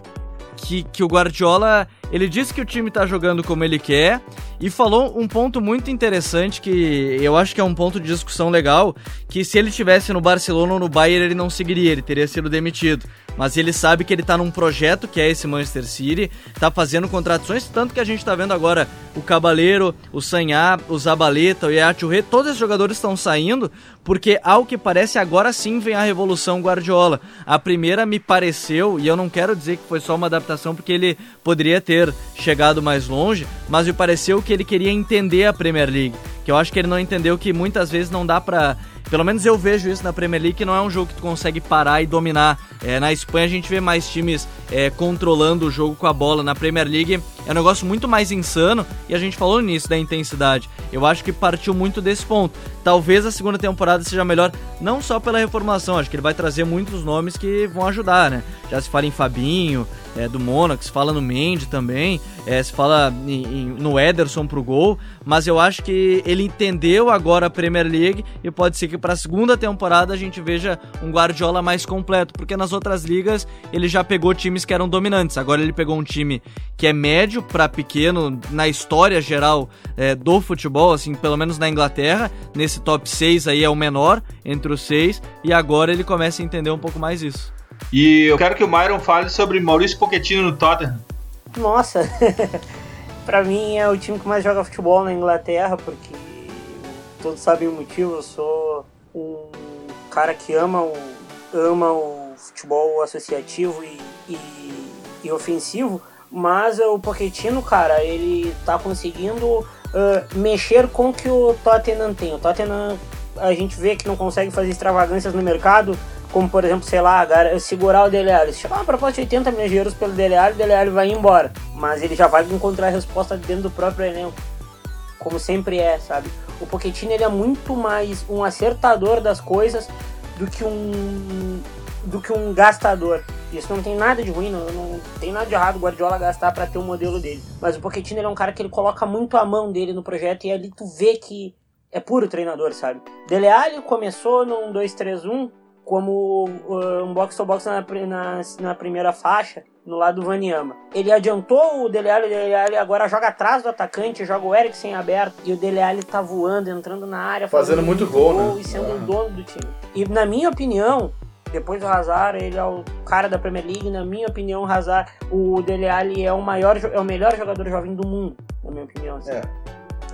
que, que o Guardiola, ele disse que o time tá jogando como ele quer e falou um ponto muito interessante que eu acho que é um ponto de discussão legal, que se ele tivesse no Barcelona ou no Bayern ele não seguiria, ele teria sido demitido. Mas ele sabe que ele tá num projeto que é esse Manchester City, tá fazendo contratações, tanto que a gente tá vendo agora o Cabaleiro, o Sanhá, o Zabaleta, o Yachurre, todos esses jogadores estão saindo, porque ao que parece agora sim vem a revolução Guardiola. A primeira me pareceu, e eu não quero dizer que foi só uma adaptação, porque ele poderia ter chegado mais longe, mas me pareceu que ele queria entender a Premier League. Que eu acho que ele não entendeu que muitas vezes não dá pra. Pelo menos eu vejo isso na Premier League, que não é um jogo que tu consegue parar e dominar. É, na Espanha a gente vê mais times é, controlando o jogo com a bola. Na Premier League é um negócio muito mais insano e a gente falou nisso da intensidade. Eu acho que partiu muito desse ponto. Talvez a segunda temporada seja melhor, não só pela reformulação, acho que ele vai trazer muitos nomes que vão ajudar, né? Já se fala em Fabinho, é, do Mônaco, se fala no Mendy também, é, se fala em- em- no Ederson pro gol, mas eu acho que ele entendeu agora a Premier League e pode ser que para a segunda temporada a gente veja um Guardiola mais completo, porque nas outras ligas ele já pegou times que eram dominantes, agora ele pegou um time que é médio para pequeno na história geral é, do futebol, assim, pelo menos na Inglaterra, nesse top 6 aí é o menor entre os seis, e agora ele começa a entender um pouco mais isso. E eu quero que o Myron fale sobre Maurício Pochettino no Tottenham. Nossa, pra mim é o time que mais joga futebol na Inglaterra, porque todos sabem o motivo. Eu sou um cara que ama o, ama o futebol associativo e, e, e ofensivo, mas o Pochettino, cara, ele tá conseguindo ah, mexer com o que o Tottenham tem. O Tottenham a gente vê que não consegue fazer extravagâncias no mercado, como por exemplo, sei lá, segurar o Dele Alli. Se chegar uma proposta de 80 milhões de euros pelo Dele Alli, o Dele Alli vai embora. Mas ele já vai encontrar a resposta dentro do próprio elenco. Como sempre é, sabe? O Pochettino ele é muito mais um acertador das coisas do que um do que um gastador. Isso não tem nada de ruim, não, não tem nada de errado o Guardiola gastar para ter o um modelo dele. Mas o Pochettino ele é um cara que ele coloca muito a mão dele no projeto e ali tu vê que é puro treinador, sabe? Dele Alli começou num 2-3-1 como uh, um box-to-box na, na, na, primeira faixa, no lado do Vaniama. Ele adiantou o Dele Alli, o Dele Alli agora joga atrás do atacante, joga o Eriksen aberto, e o Dele Alli tá voando, entrando na área, fazendo, fazendo muito gol, gol né? e sendo o um dono do time. E na minha opinião, depois do Hazard, ele é o cara da Premier League. Na minha opinião, o Hazard, o Dele Alli é o maior, é o melhor jogador jovem do mundo, na minha opinião. Assim. É.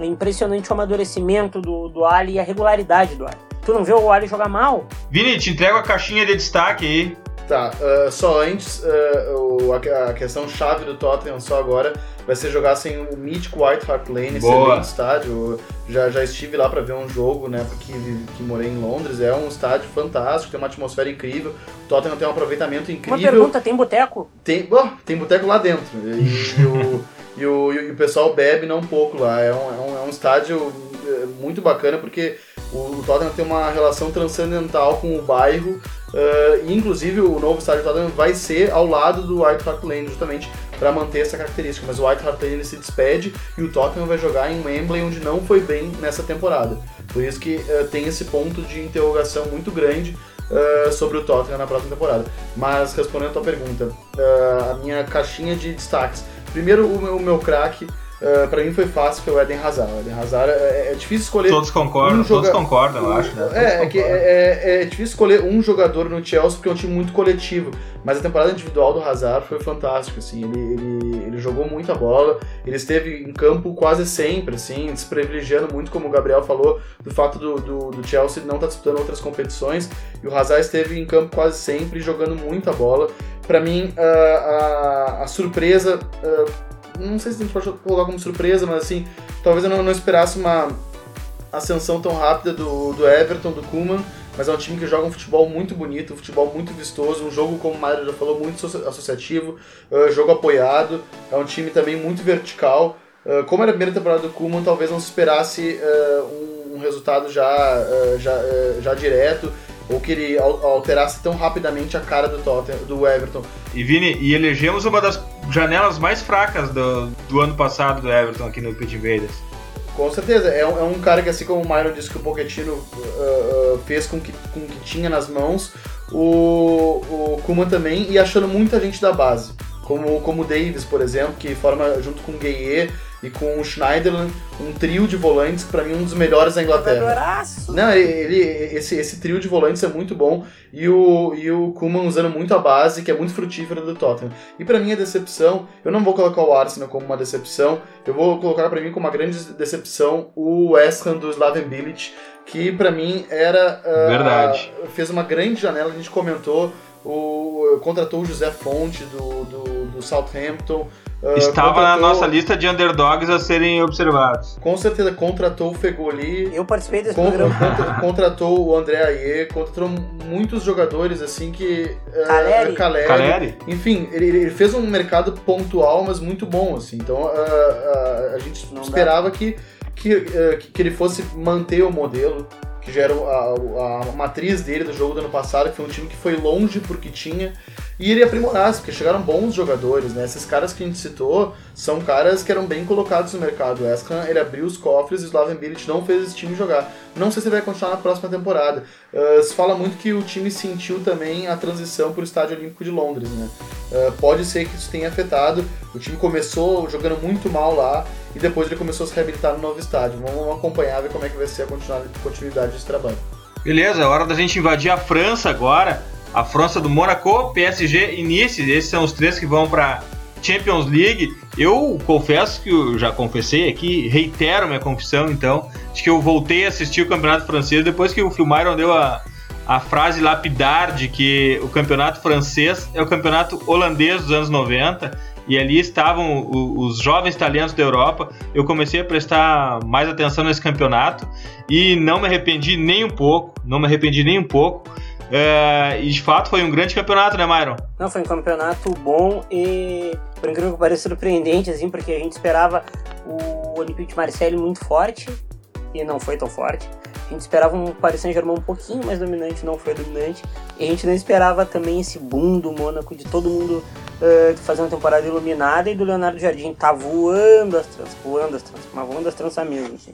é impressionante o amadurecimento do, do Ali e a regularidade do Ali. Tu não vê o Ali jogar mal? Vini, te entrego a caixinha de destaque aí. Tá, uh, só antes, uh, a, a, questão chave do Tottenham só agora vai ser jogar sem o mítico White Hart Lane, excelente estádio. Já, já estive lá para ver um jogo, né, porque que morei em Londres. É um estádio fantástico, tem uma atmosfera incrível. O Tottenham tem um aproveitamento incrível. Uma pergunta, tem boteco? Tem, oh, tem boteco lá dentro. E, e, o, e, o, e, o, pessoal bebe não um pouco lá. É um, é um, é um estádio é, muito bacana porque o, o Tottenham tem uma relação transcendental com o bairro Uh, inclusive o novo estádio do Tottenham vai ser ao lado do White Hart Lane, justamente para manter essa característica. Mas o White Hart Lane se despede e o Tottenham vai jogar em Wembley, onde não foi bem nessa temporada. Por isso que uh, tem esse ponto de interrogação muito grande uh, sobre o Tottenham na próxima temporada. Mas respondendo a tua pergunta, a minha caixinha de destaques. Primeiro, o meu, meu craque Uh, pra mim foi fácil, que é o Eden Hazard. O Eden Hazard é, é difícil escolher. Todos concordam, um joga... todos concordam, eu acho. Né? É, é, que é, é, é, difícil escolher um jogador no Chelsea porque é um time muito coletivo. Mas a temporada individual do Hazard foi fantástica, assim. Ele, ele, ele jogou muita bola, ele esteve em campo quase sempre, assim, desprivilegiando muito, como o Gabriel falou, do fato do, do, do Chelsea não estar tá disputando outras competições. E o Hazard esteve em campo quase sempre, jogando muita bola. Para mim, a, a, a surpresa. Uh, não sei se a gente pode colocar como surpresa, mas assim, talvez eu não, não esperasse uma ascensão tão rápida do, do Everton, do Kuman, mas é um time que joga um futebol muito bonito, um futebol muito vistoso, um jogo, como o Mário já falou, muito associativo, uh, jogo apoiado, é um time também muito vertical. Uh, como era a primeira temporada do Kuman, talvez não se esperasse uh, um, um, resultado já, já, já direto, ou que ele alterasse tão rapidamente a cara do Tottenham, do Everton. E Vini, e elegemos uma das janelas mais fracas do, do ano passado do Everton aqui no Pit Invaders. Com certeza, é um, é um, cara que assim como o Myron disse que o Pochettino uh, uh, fez com que, com que tinha nas mãos, o, o Kuma também, e achando muita gente da base, como, como o Davis, por exemplo, que forma junto com o Gueye e com o Schneiderlin, um trio de volantes que para mim é um dos melhores da Inglaterra. Não, ele, esse, esse trio de volantes é muito bom. E o, e o Kuman usando muito a base, que é muito frutífera do Tottenham. E para mim a decepção, eu não vou colocar o Arsenal como uma decepção, eu vou colocar para mim como uma grande decepção o West Ham do Slaven Bilic, que para mim era uh, verdade. fez uma grande janela, a gente comentou o, contratou o José Fonte do, do, do Southampton, Uh, Estava contratou... na nossa lista de underdogs a serem observados. Com certeza, contratou o Fegoli. Eu participei desse programa. Contra, contratou o André Aie, contratou muitos jogadores assim que. Uh, Caleri. Caleri. Enfim, ele, ele, fez um mercado pontual, mas muito bom. assim. Então uh, a gente Não esperava que, que, que ele fosse manter o modelo que já era a, a, matriz dele do jogo do ano passado, que foi um time que foi longe porque tinha e ele aprimorasse, porque chegaram bons jogadores, né? Esses caras que a gente citou são caras que eram bem colocados no mercado. O Ham, ele abriu os cofres e o Slaven Bilic não fez esse time jogar. Não sei se ele vai continuar na próxima temporada. Uh, se fala muito que o time sentiu também a transição para o Estádio Olímpico de Londres, né? Uh, pode ser que isso tenha afetado. O time começou jogando muito mal lá e depois ele começou a se reabilitar no novo estádio. Vamos acompanhar ver como é que vai ser a continuidade desse trabalho. Beleza, é hora da gente invadir a França agora a França do Monaco, PSG e Nice. Esses são os três que vão para Champions League. Eu confesso que eu já confessei aqui, reitero minha confissão então, de que eu voltei a assistir o Campeonato Francês depois que o Filmaron deu a, a frase lapidar de que o Campeonato Francês é o Campeonato Holandês dos anos 90 e ali estavam os jovens talentos da Europa. Eu comecei a prestar mais atenção nesse campeonato e não me arrependi nem um pouco, não me arrependi nem um pouco. É, e de fato foi um grande campeonato, né, Myron? Não, foi um campeonato bom e, por incrível que pareça, surpreendente, assim, porque a gente esperava o Olympique de Marseille muito forte e não foi tão forte. A gente esperava um Paris Saint-Germain um pouquinho mais dominante, não foi dominante. E a gente não esperava também esse boom do Mônaco, de todo mundo uh, fazer uma temporada iluminada e do Leonardo Jardim tá voando as trans, voando as trans, mas voando as tranças mesmo, assim.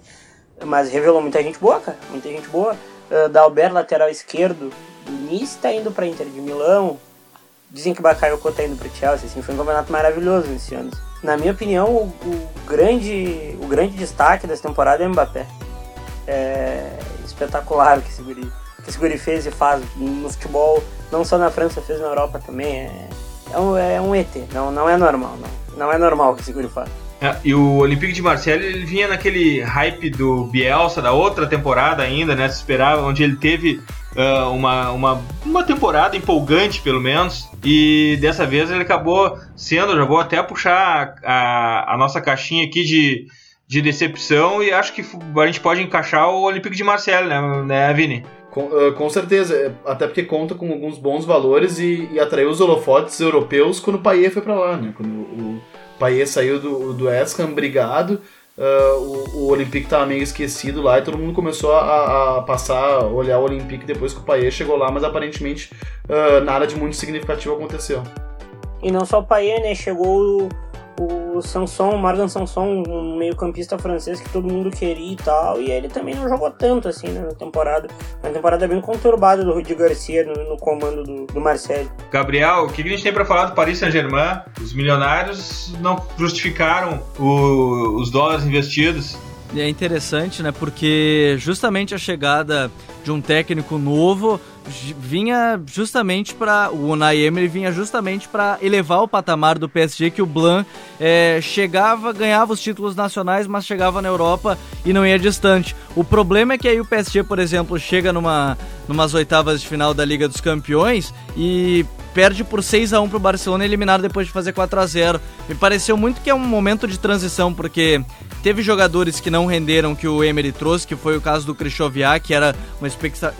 Mas revelou muita gente boa, cara, muita gente boa. Uh, Dalbert, lateral esquerdo, do Nice tá indo pra Inter de Milão. Dizem que Bakayoko tá indo pro Chelsea, assim, foi um campeonato maravilhoso esse ano. Na minha opinião, o, o grande, o grande destaque dessa temporada é o Mbappé. É espetacular o que esse guri, que esse guri fez e faz no futebol, não só na França, fez na Europa também. É, é, um, é um ET, não, não é normal, não, não é normal o que esse guri faz. É, e o Olympique de Marseille ele vinha naquele hype do Bielsa da outra temporada ainda, né? Se esperava, onde ele teve uh, uma, uma, uma temporada empolgante, pelo menos. E dessa vez ele acabou sendo, já vou até puxar a, a nossa caixinha aqui de, de decepção e acho que a gente pode encaixar o Olympique de Marseille, né, né Vini? Com, uh, com, certeza, é, até porque conta com alguns bons valores e, e atraiu os holofotes europeus quando o Payet foi para lá, né? Quando o, Payet saiu do, do Escam, brigado, uh, o, o Olympique tava meio esquecido lá e todo mundo começou a, a passar, olhar o Olympique depois que o Payet chegou lá, mas aparentemente uh, nada de muito significativo aconteceu. E não só o Payet, né? Chegou o Sanson, Morgan Sanson, um meio-campista francês que todo mundo queria e tal, e ele também não jogou tanto assim né, na temporada. Uma temporada bem conturbada do Rudi Garcia no, no comando do, do Marcelo. Gabriel, o que a gente tem para falar do Paris Saint-Germain? Os milionários não justificaram o, os dólares investidos. É interessante, né? Porque justamente a chegada de um técnico novo vinha justamente para o Unai Emery vinha justamente para elevar o patamar do PSG que o Blanc é, chegava, ganhava os títulos nacionais, mas chegava na Europa e não ia distante. O problema é que aí o PSG, por exemplo, chega numa numas oitavas de final da Liga dos Campeões e perde por 6 a 1 para o Barcelona, eliminado depois de fazer 4 a 0. Me pareceu muito que é um momento de transição porque teve jogadores que não renderam que o Emery trouxe, que foi o caso do Krychowiak, que era uma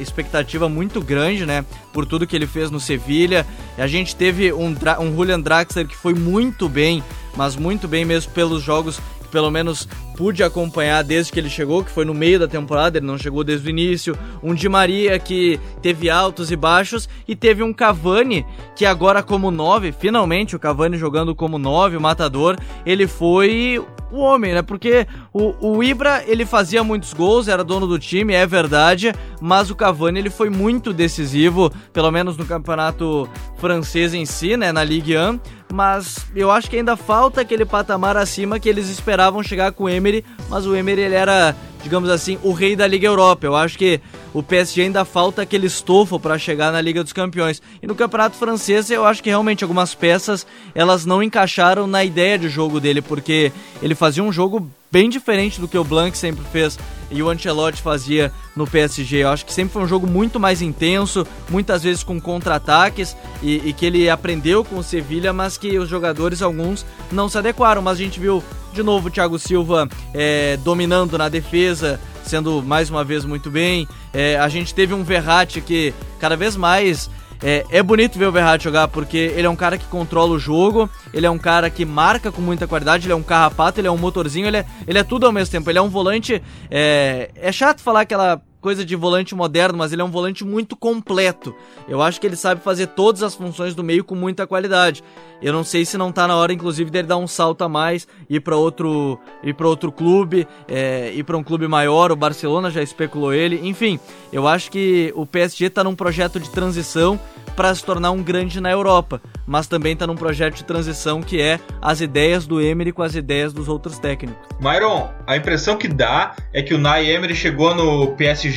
expectativa muito grande, né, por tudo que ele fez no Sevilha. A gente teve um, um Julian Draxler que foi muito bem, mas muito bem mesmo pelos jogos pelo menos pude acompanhar desde que ele chegou, que foi no meio da temporada, ele não chegou desde o início. Um Di Maria que teve altos e baixos e teve um Cavani que agora como 9, finalmente o Cavani jogando como 9, o matador, ele foi o homem, né? Porque o, o Ibra, ele fazia muitos gols, era dono do time, é verdade, mas o Cavani, ele foi muito decisivo, pelo menos no campeonato francês em si, né? Na Ligue 1, mas eu acho que ainda falta aquele patamar acima que eles esperavam chegar com o Emery, mas o Emery, ele era digamos assim, o rei da Liga Europa. Eu acho que o PSG ainda falta aquele estofo para chegar na Liga dos Campeões. E no Campeonato Francês, eu acho que realmente algumas peças elas não encaixaram na ideia de jogo dele, porque ele fazia um jogo bem diferente do que o Blanc sempre fez e o Ancelotti fazia no PSG. Eu acho que sempre foi um jogo muito mais intenso, muitas vezes com contra-ataques e, e, que ele aprendeu com o Sevilha, mas que os jogadores, alguns, não se adequaram. Mas a gente viu de novo o Thiago Silva é, dominando na defesa, sendo mais uma vez muito bem. É, a gente teve um Verratti que cada vez mais é, é, bonito ver o Verratti jogar porque ele é um cara que controla o jogo, ele é um cara que marca com muita qualidade, ele é um carrapato, ele é um motorzinho, ele é, ele é tudo ao mesmo tempo. Ele é um volante. É, é chato falar aquela coisa de volante moderno, mas ele é um volante muito completo. Eu acho que ele sabe fazer todas as funções do meio com muita qualidade. Eu não sei se não tá na hora, inclusive, dele dar um salto a mais, ir para outro, ir para outro clube, é, ir para um clube maior. O Barcelona já especulou ele. Enfim, eu acho que o PSG tá num projeto de transição para se tornar um grande na Europa, mas também está num projeto de transição que é as ideias do Emery com as ideias dos outros técnicos. Myron, a impressão que dá é que o Nay Emery chegou no PSG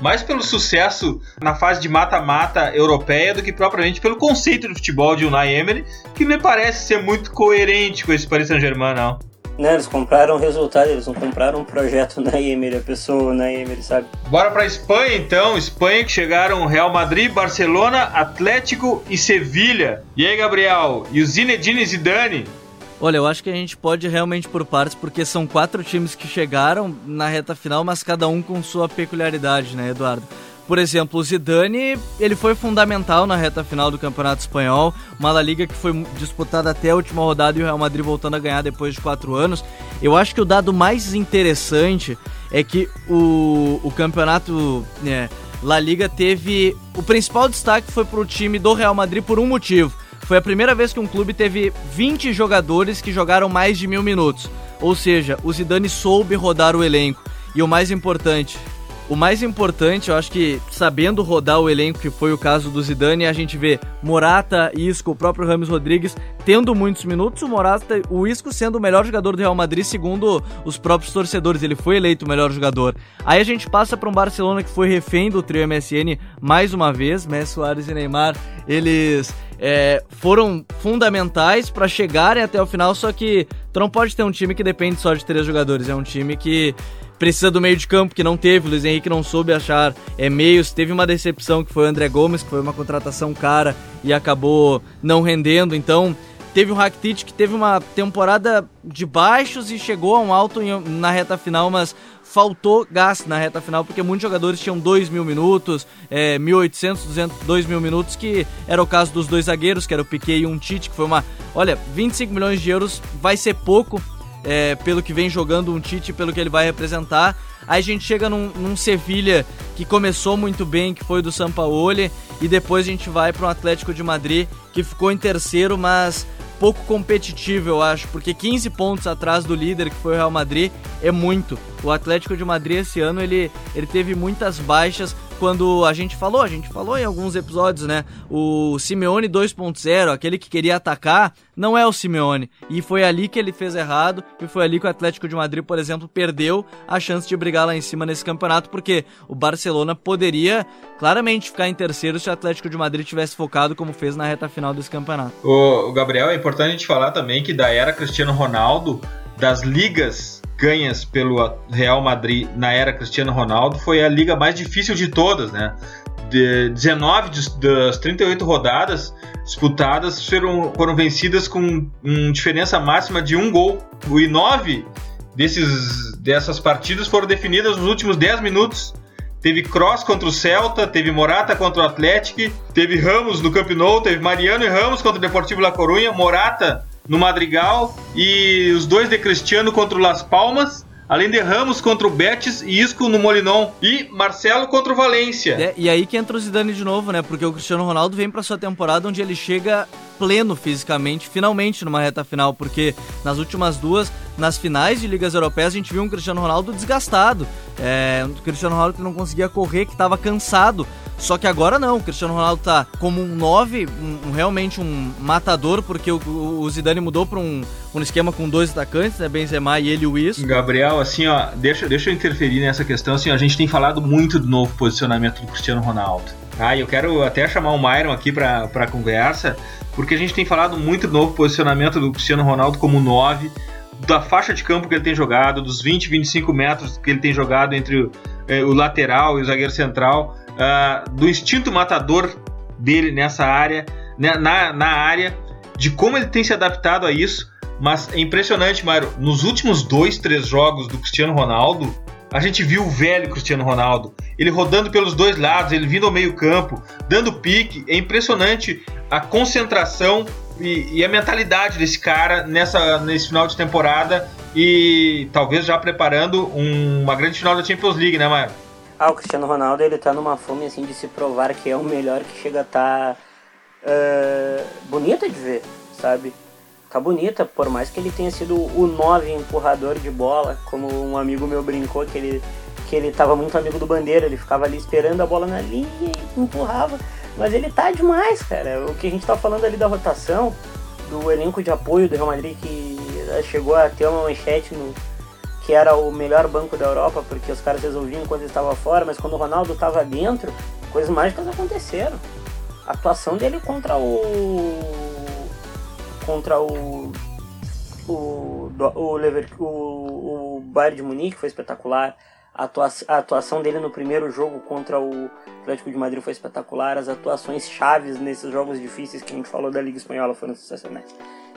mais pelo sucesso na fase de mata-mata europeia do que propriamente pelo conceito do futebol de Unai Emery, que me parece ser muito coerente com esse Paris Saint-Germain, não. Né, eles compraram o resultado, eles não compraram um projeto na Emery, a pessoa na Emery, sabe? Bora pra Espanha então. Espanha que chegaram Real Madrid, Barcelona, Atlético e Sevilha. E aí, Gabriel? E o Zinedine Zidane? Olha, eu acho que a gente pode realmente por partes, porque são quatro times que chegaram na reta final, mas cada um com sua peculiaridade, né, Eduardo? por exemplo, o Zidane, ele foi fundamental na reta final do Campeonato Espanhol, uma La Liga que foi disputada até a última rodada e o Real Madrid voltando a ganhar depois de quatro anos. Eu acho que o dado mais interessante é que o, o campeonato é, La Liga teve. O principal destaque foi para o time do Real Madrid por um motivo. Foi a primeira vez que um clube teve 20 jogadores que jogaram mais de mil minutos. Ou seja, o Zidane soube rodar o elenco. E o mais importante, o mais importante, eu acho que sabendo rodar o elenco, que foi o caso do Zidane, a gente vê Morata, Isco, o próprio Rames Rodrigues tendo muitos minutos, o Morata, o Isco sendo o melhor jogador do Real Madrid segundo os próprios torcedores, ele foi eleito o melhor jogador. Aí a gente passa para um Barcelona que foi refém do trio MSN mais uma vez, Messi, Soares e Neymar, eles é, foram fundamentais para chegarem até o final, só que tu não pode ter um time que depende só de três jogadores, é um time que precisa do meio de campo, que não teve. O Luiz Henrique não soube achar é, meios. Teve uma decepção que foi o André Gomes, que foi uma contratação cara e acabou não rendendo. Então, teve o Rakitic que teve uma temporada de baixos e chegou a um alto na reta final, mas faltou gás na reta final, porque muitos jogadores tinham 2 mil minutos, é, 1.800, 200, 2 mil minutos, que era o caso dos dois zagueiros, que era o Piquet e um Tite, que foi uma... Olha, 25 milhões de euros vai ser pouco é, pelo que vem jogando um Tite, pelo que ele vai representar. Aí a gente chega num, num Sevilha que começou muito bem, que foi do Sampaoli, e depois a gente vai para um Atlético de Madrid que ficou em terceiro, mas pouco competitivo, eu acho, porque 15 pontos atrás do líder, que foi o Real Madrid, é muito. O Atlético de Madrid esse ano ele, ele teve muitas baixas, quando a gente falou, a gente falou em alguns episódios, né? O Simeone 2.0, aquele que queria atacar, não é o Simeone. E foi ali que ele fez errado, e foi ali que o Atlético de Madrid, por exemplo, perdeu a chance de brigar lá em cima nesse campeonato, porque o Barcelona poderia claramente ficar em terceiro se o Atlético de Madrid tivesse focado como fez na reta final desse campeonato. O, Gabriel, é importante a gente falar também que da era Cristiano Ronaldo, das ligas ganhas pelo Real Madrid na era Cristiano Ronaldo foi a liga mais difícil de todas, né? De 19 das 38 rodadas disputadas foram, foram vencidas com uma diferença máxima de um gol. E nove desses, dessas partidas foram definidas nos últimos 10 minutos. Teve Cross contra o Celta, teve Morata contra o Atlético, teve Ramos no Camp Nou, teve Mariano e Ramos contra o Deportivo La Coruña, Morata no Madrigal e os dois de Cristiano contra o Las Palmas. Além de Ramos contra o Betis e Isco no Molinon. E Marcelo contra o Valência. É, e aí que entra o Zidane de novo, né? Porque o Cristiano Ronaldo vem para sua temporada onde ele chega pleno fisicamente, finalmente numa reta final, porque nas últimas duas, nas finais de ligas europeias, a gente viu um Cristiano Ronaldo desgastado. É, um Cristiano Ronaldo que não conseguia correr, que estava cansado. Só que agora não, o Cristiano Ronaldo tá como um 9, um, um, realmente um matador, porque o, o Zidane mudou para um, um esquema com dois atacantes, né, Benzema e ele o Isco. Gabriel, assim, ó, deixa, deixa eu interferir nessa questão, assim, a gente tem falado muito do novo posicionamento do Cristiano Ronaldo. Ah, eu quero até chamar o Myron aqui para conversa, porque a gente tem falado muito do novo posicionamento do Cristiano Ronaldo como 9, da faixa de campo que ele tem jogado, dos 20, 25 metros que ele tem jogado entre o, o lateral e o zagueiro central uh, do instinto matador dele nessa área, né, na, na área, de como ele tem se adaptado a isso. Mas é impressionante, Mário. Nos últimos dois, três jogos do Cristiano Ronaldo, a gente viu o velho Cristiano Ronaldo. Ele rodando pelos dois lados, ele vindo ao meio-campo, dando pique. É impressionante a concentração e, e, a mentalidade desse cara nessa, nesse final de temporada e talvez já preparando um, uma grande final da Champions League, né, Mário? Ah, o Cristiano Ronaldo ele tá numa fome assim de se provar que é o melhor que chega a tá, uh, bonita de ver, sabe? Tá bonita, por mais que ele tenha sido o 9 empurrador de bola, como um amigo meu brincou que ele que ele tava muito amigo do Bandeira, ele ficava ali esperando a bola na linha e empurrava. Mas ele tá demais, cara. O que a gente tá falando ali da rotação, do elenco de apoio do Real Madrid que chegou a ter uma manchete no, que era o melhor banco da Europa, porque os caras resolviam quando ele estava fora, mas quando o Ronaldo estava dentro, coisas mágicas aconteceram. A atuação dele contra o. contra o. O, o, Lever, o, o Bayern de Munique foi espetacular. A atuação, a atuação dele no primeiro jogo contra o Atlético de Madrid foi espetacular. As atuações chaves nesses jogos difíceis que a gente falou da Liga Espanhola foram sensacionais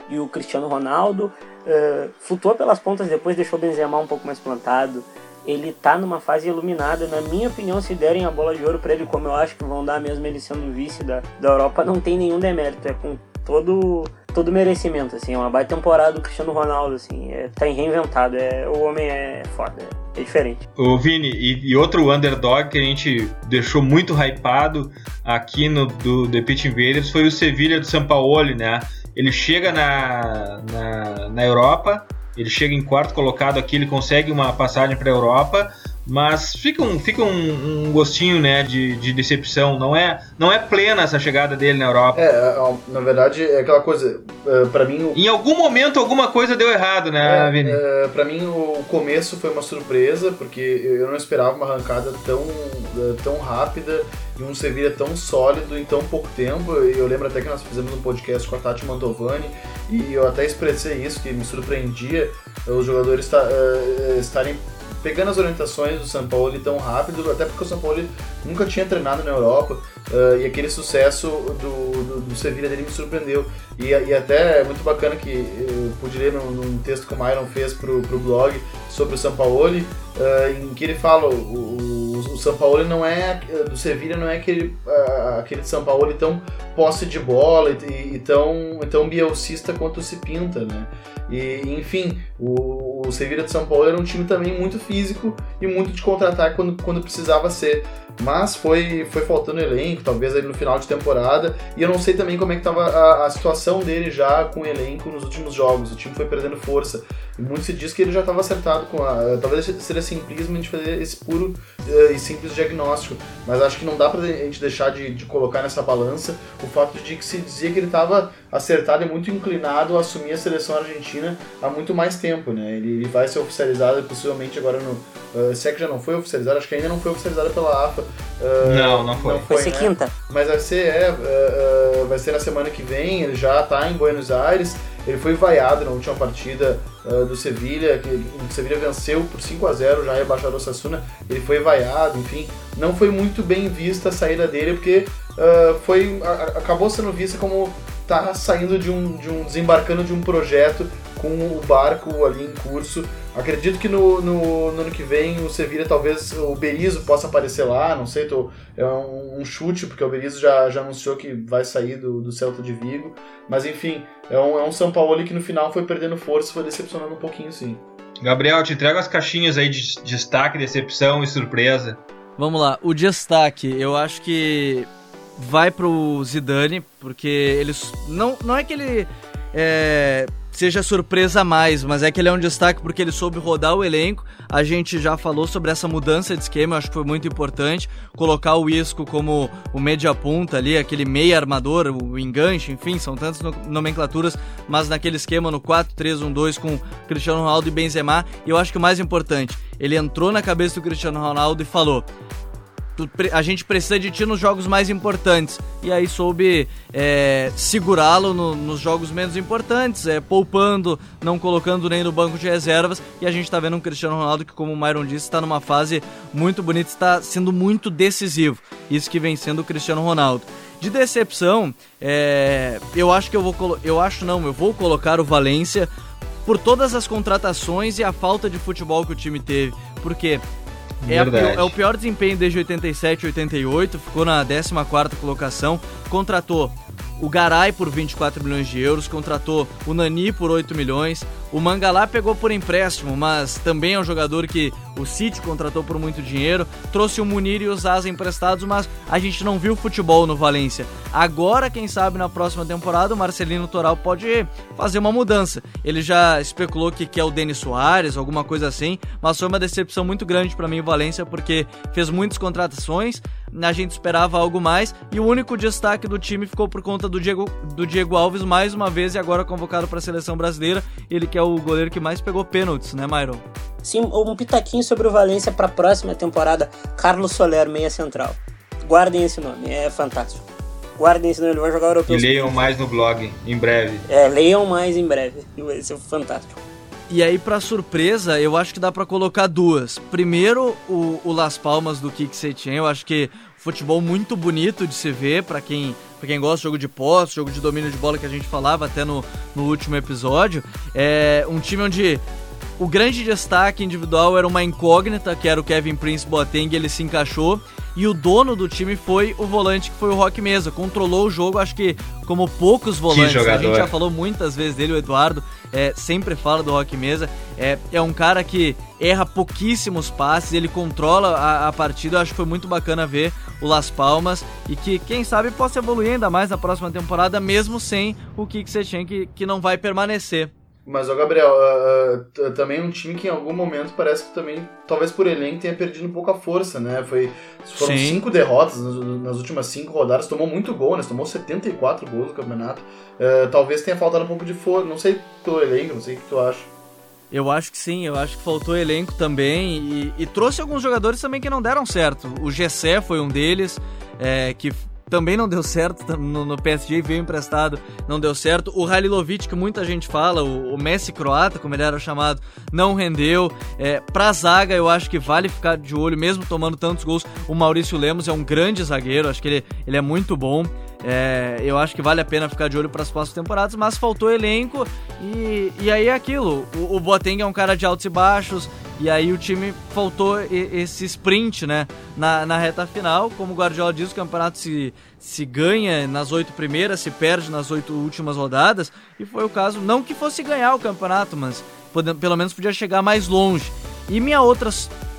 e o Cristiano Ronaldo uh, flutuou pelas pontas depois, deixou o Benzema um pouco mais plantado. ele tá numa fase iluminada. Na minha opinião, se derem a bola de ouro para ele, como eu acho que vão dar mesmo ele sendo vice da, da Europa, não tem nenhum demérito. É com todo todo merecimento, assim, é uma baita temporada do Cristiano Ronaldo, assim, é, tá reinventado, é, o homem é foda, é, é diferente. O Vini, e, e, outro underdog que a gente deixou muito hypado aqui no do The Pitch Invaders foi o Sevilha do Sampaoli, né? Ele chega na, na, na Europa, ele chega em quarto colocado aqui, ele consegue uma passagem para a Europa, mas fica um, fica um, um gostinho né, de, de, decepção. Não é, não é plena essa chegada dele na Europa. É, é na verdade, é aquela coisa. É, para mim. O... Em algum momento, alguma coisa deu errado, né, é, Vini? É, pra mim, o começo foi uma surpresa, porque eu não esperava uma arrancada tão, tão rápida e um Sevilha tão sólido em tão pouco tempo. Eu lembro até que nós fizemos um podcast com a Tati Mantovani e eu até expressei isso, que me surpreendia os jogadores estarem pegando as orientações do São Paulo tão rápido, até porque o São Paulo nunca tinha treinado na Europa uh, e aquele sucesso do, do, do Sevilla dele me surpreendeu. E, e até é muito bacana que eu pude ler num, num texto que o Myron fez pro, pro blog sobre o São Paulo, uh, em que ele fala o, o, o São Paulo não é do Sevilla não é aquele uh, aquele São Paulo tão posse de bola e, e tão, tão bielcista quanto se pinta, né? E, enfim, o, o Sevilla de São Paulo era um time também muito físico e muito de contra-ataque quando, quando precisava ser. Mas foi, foi faltando elenco, talvez ali no final de temporada. E eu não sei também como é que estava a, a situação dele já com o elenco nos últimos jogos. O time foi perdendo força. E muito se diz que ele já estava acertado com a. Talvez seria simplesmente fazer esse puro uh, e simples diagnóstico. Mas acho que não dá pra gente deixar de, de colocar nessa balança o fato de que se dizia que ele estava acertado e muito inclinado a assumir a seleção argentina há muito mais tempo, né? Ele, ele vai ser oficializado possivelmente agora no. Uh, se é que já não foi oficializado, acho que ainda não foi oficializado pela AFA. Uh, não, não foi. Não foi vai ser né? quinta. Mas vai ser, é, uh, vai ser na semana que vem, ele já está em Buenos Aires. Ele foi vaiado na última partida uh, do Sevilha, que o Sevilha venceu por 5 a 0 já rebaixado o Sassuna. Ele foi vaiado, enfim, não foi muito bem vista a saída dele, porque uh, foi, a, acabou sendo vista como tá saindo de um, de um desembarcando de um projeto com o barco ali em curso. Acredito que no, no, no ano que vem o Sevilla talvez o Berizzo possa aparecer lá, não sei, tô, é um, um, chute, porque o Berizzo já, já anunciou que vai sair do, do Celta de Vigo. Mas enfim, é um, é um São Paulo que no final foi perdendo força, foi decepcionando um pouquinho sim. Gabriel, te entrego as caixinhas aí de destaque, decepção e surpresa. Vamos lá, o destaque, eu acho que vai pro Zidane, porque eles. Não, não é que ele é, seja surpresa mais, mas é que ele é um destaque porque ele soube rodar o elenco. A gente já falou sobre essa mudança de esquema, eu acho que foi muito importante. Colocar o Isco como o media punta ali, aquele meia armador, o enganche, enfim, são tantas nomenclaturas, mas naquele esquema no 4-3-1-2 com Cristiano Ronaldo e Benzema. E eu acho que o mais importante, ele entrou na cabeça do Cristiano Ronaldo e falou: a gente precisa de ti nos jogos mais importantes. E aí soube é, segurá-lo no, nos jogos menos importantes, é, poupando, não colocando nem no banco de reservas. E a gente está vendo um Cristiano Ronaldo que, como o Myron disse, está numa fase muito bonita, está sendo muito decisivo. Isso que vem sendo o Cristiano Ronaldo. De decepção, é, eu acho que eu vou. Eu acho não, eu vou colocar o Valência por todas as contratações e a falta de futebol que o time teve. Porque é, a, é, o pior desempenho desde 87 88, ficou na 14 colocação, contratou o Garay por 24 milhões de euros, contratou o Nani por 8 milhões. O Mangalá pegou por empréstimo, mas também é um jogador que o City contratou por muito dinheiro. Trouxe o Munir e o Zaza emprestados, mas a gente não viu futebol no Valência. Agora, quem sabe, na próxima temporada, o Marcelino Toral pode fazer uma mudança. Ele já especulou que quer o Denis Soares, alguma coisa assim, mas foi uma decepção muito grande para mim o Valência, porque fez muitas contratações, a gente esperava algo mais, e o único destaque do time ficou por conta do Diego, do Diego Alves mais uma vez e agora convocado para a seleção brasileira. Ele que é o goleiro que mais pegou pênaltis, né, Myron? Sim, um pitaquinho sobre o Valência para a próxima temporada. Carlos Soler, meia central. Guardem esse nome, é fantástico. Guardem esse nome, ele vai jogar o europeu. E leiam mais no blog, em breve. É, leiam mais em breve. Vai ser fantástico. E aí, para surpresa, eu acho que dá para colocar duas. Primeiro, o, o Las Palmas do Kik Setien. Eu acho que futebol muito bonito de se ver para quem, pra quem gosta de jogo de posse, jogo de domínio de bola que a gente falava até no, no último episódio. É um time onde o grande destaque individual era uma incógnita, que era o Kevin Prince Boateng, ele se encaixou. E o dono do time foi o volante, que foi o Rock Mesa. Controlou o jogo, acho que como poucos volantes. A gente já falou muitas vezes dele, o Eduardo é, sempre fala do Rock Mesa. É, é um cara que erra pouquíssimos passes, ele controla a, a partida. Acho que foi muito bacana ver o Las Palmas e que, quem sabe, possa evoluir ainda mais na próxima temporada, mesmo sem o Kik Setien, que, que não vai permanecer. Mas, o Gabriel, uh, uh, também é um time que em algum momento parece que também, talvez por elenco, tenha perdido um pouco a força, né? Foi, foram Sim. cinco derrotas nas, nas, últimas cinco rodadas, tomou muito gol, né? Tomou 74 gols no campeonato. Uh, talvez tenha faltado um pouco de força, não sei pelo elenco, não sei o que tu acha. Eu acho que sim, eu acho que faltou elenco também e, e trouxe alguns jogadores também que não deram certo. O Gessé foi um deles, é, que também não deu certo no, no, PSG, veio emprestado, não deu certo. O Halilovic, que muita gente fala, o, o Messi croata, como ele era chamado, não rendeu. É, pra zaga, eu acho que vale ficar de olho, mesmo tomando tantos gols. O Maurício Lemos é um grande zagueiro, acho que ele, ele é muito bom. É, eu acho que vale a pena ficar de olho para as próximas temporadas, mas faltou elenco e, e aí é aquilo. O, o Boateng é um cara de altos e baixos, e aí o time faltou esse sprint, né? Na, na reta final, como o Guardiola diz, o campeonato se, se ganha nas oito primeiras, se perde nas oito últimas rodadas. E foi o caso, não que fosse ganhar o campeonato, mas pode, pelo menos podia chegar mais longe. E minha outra,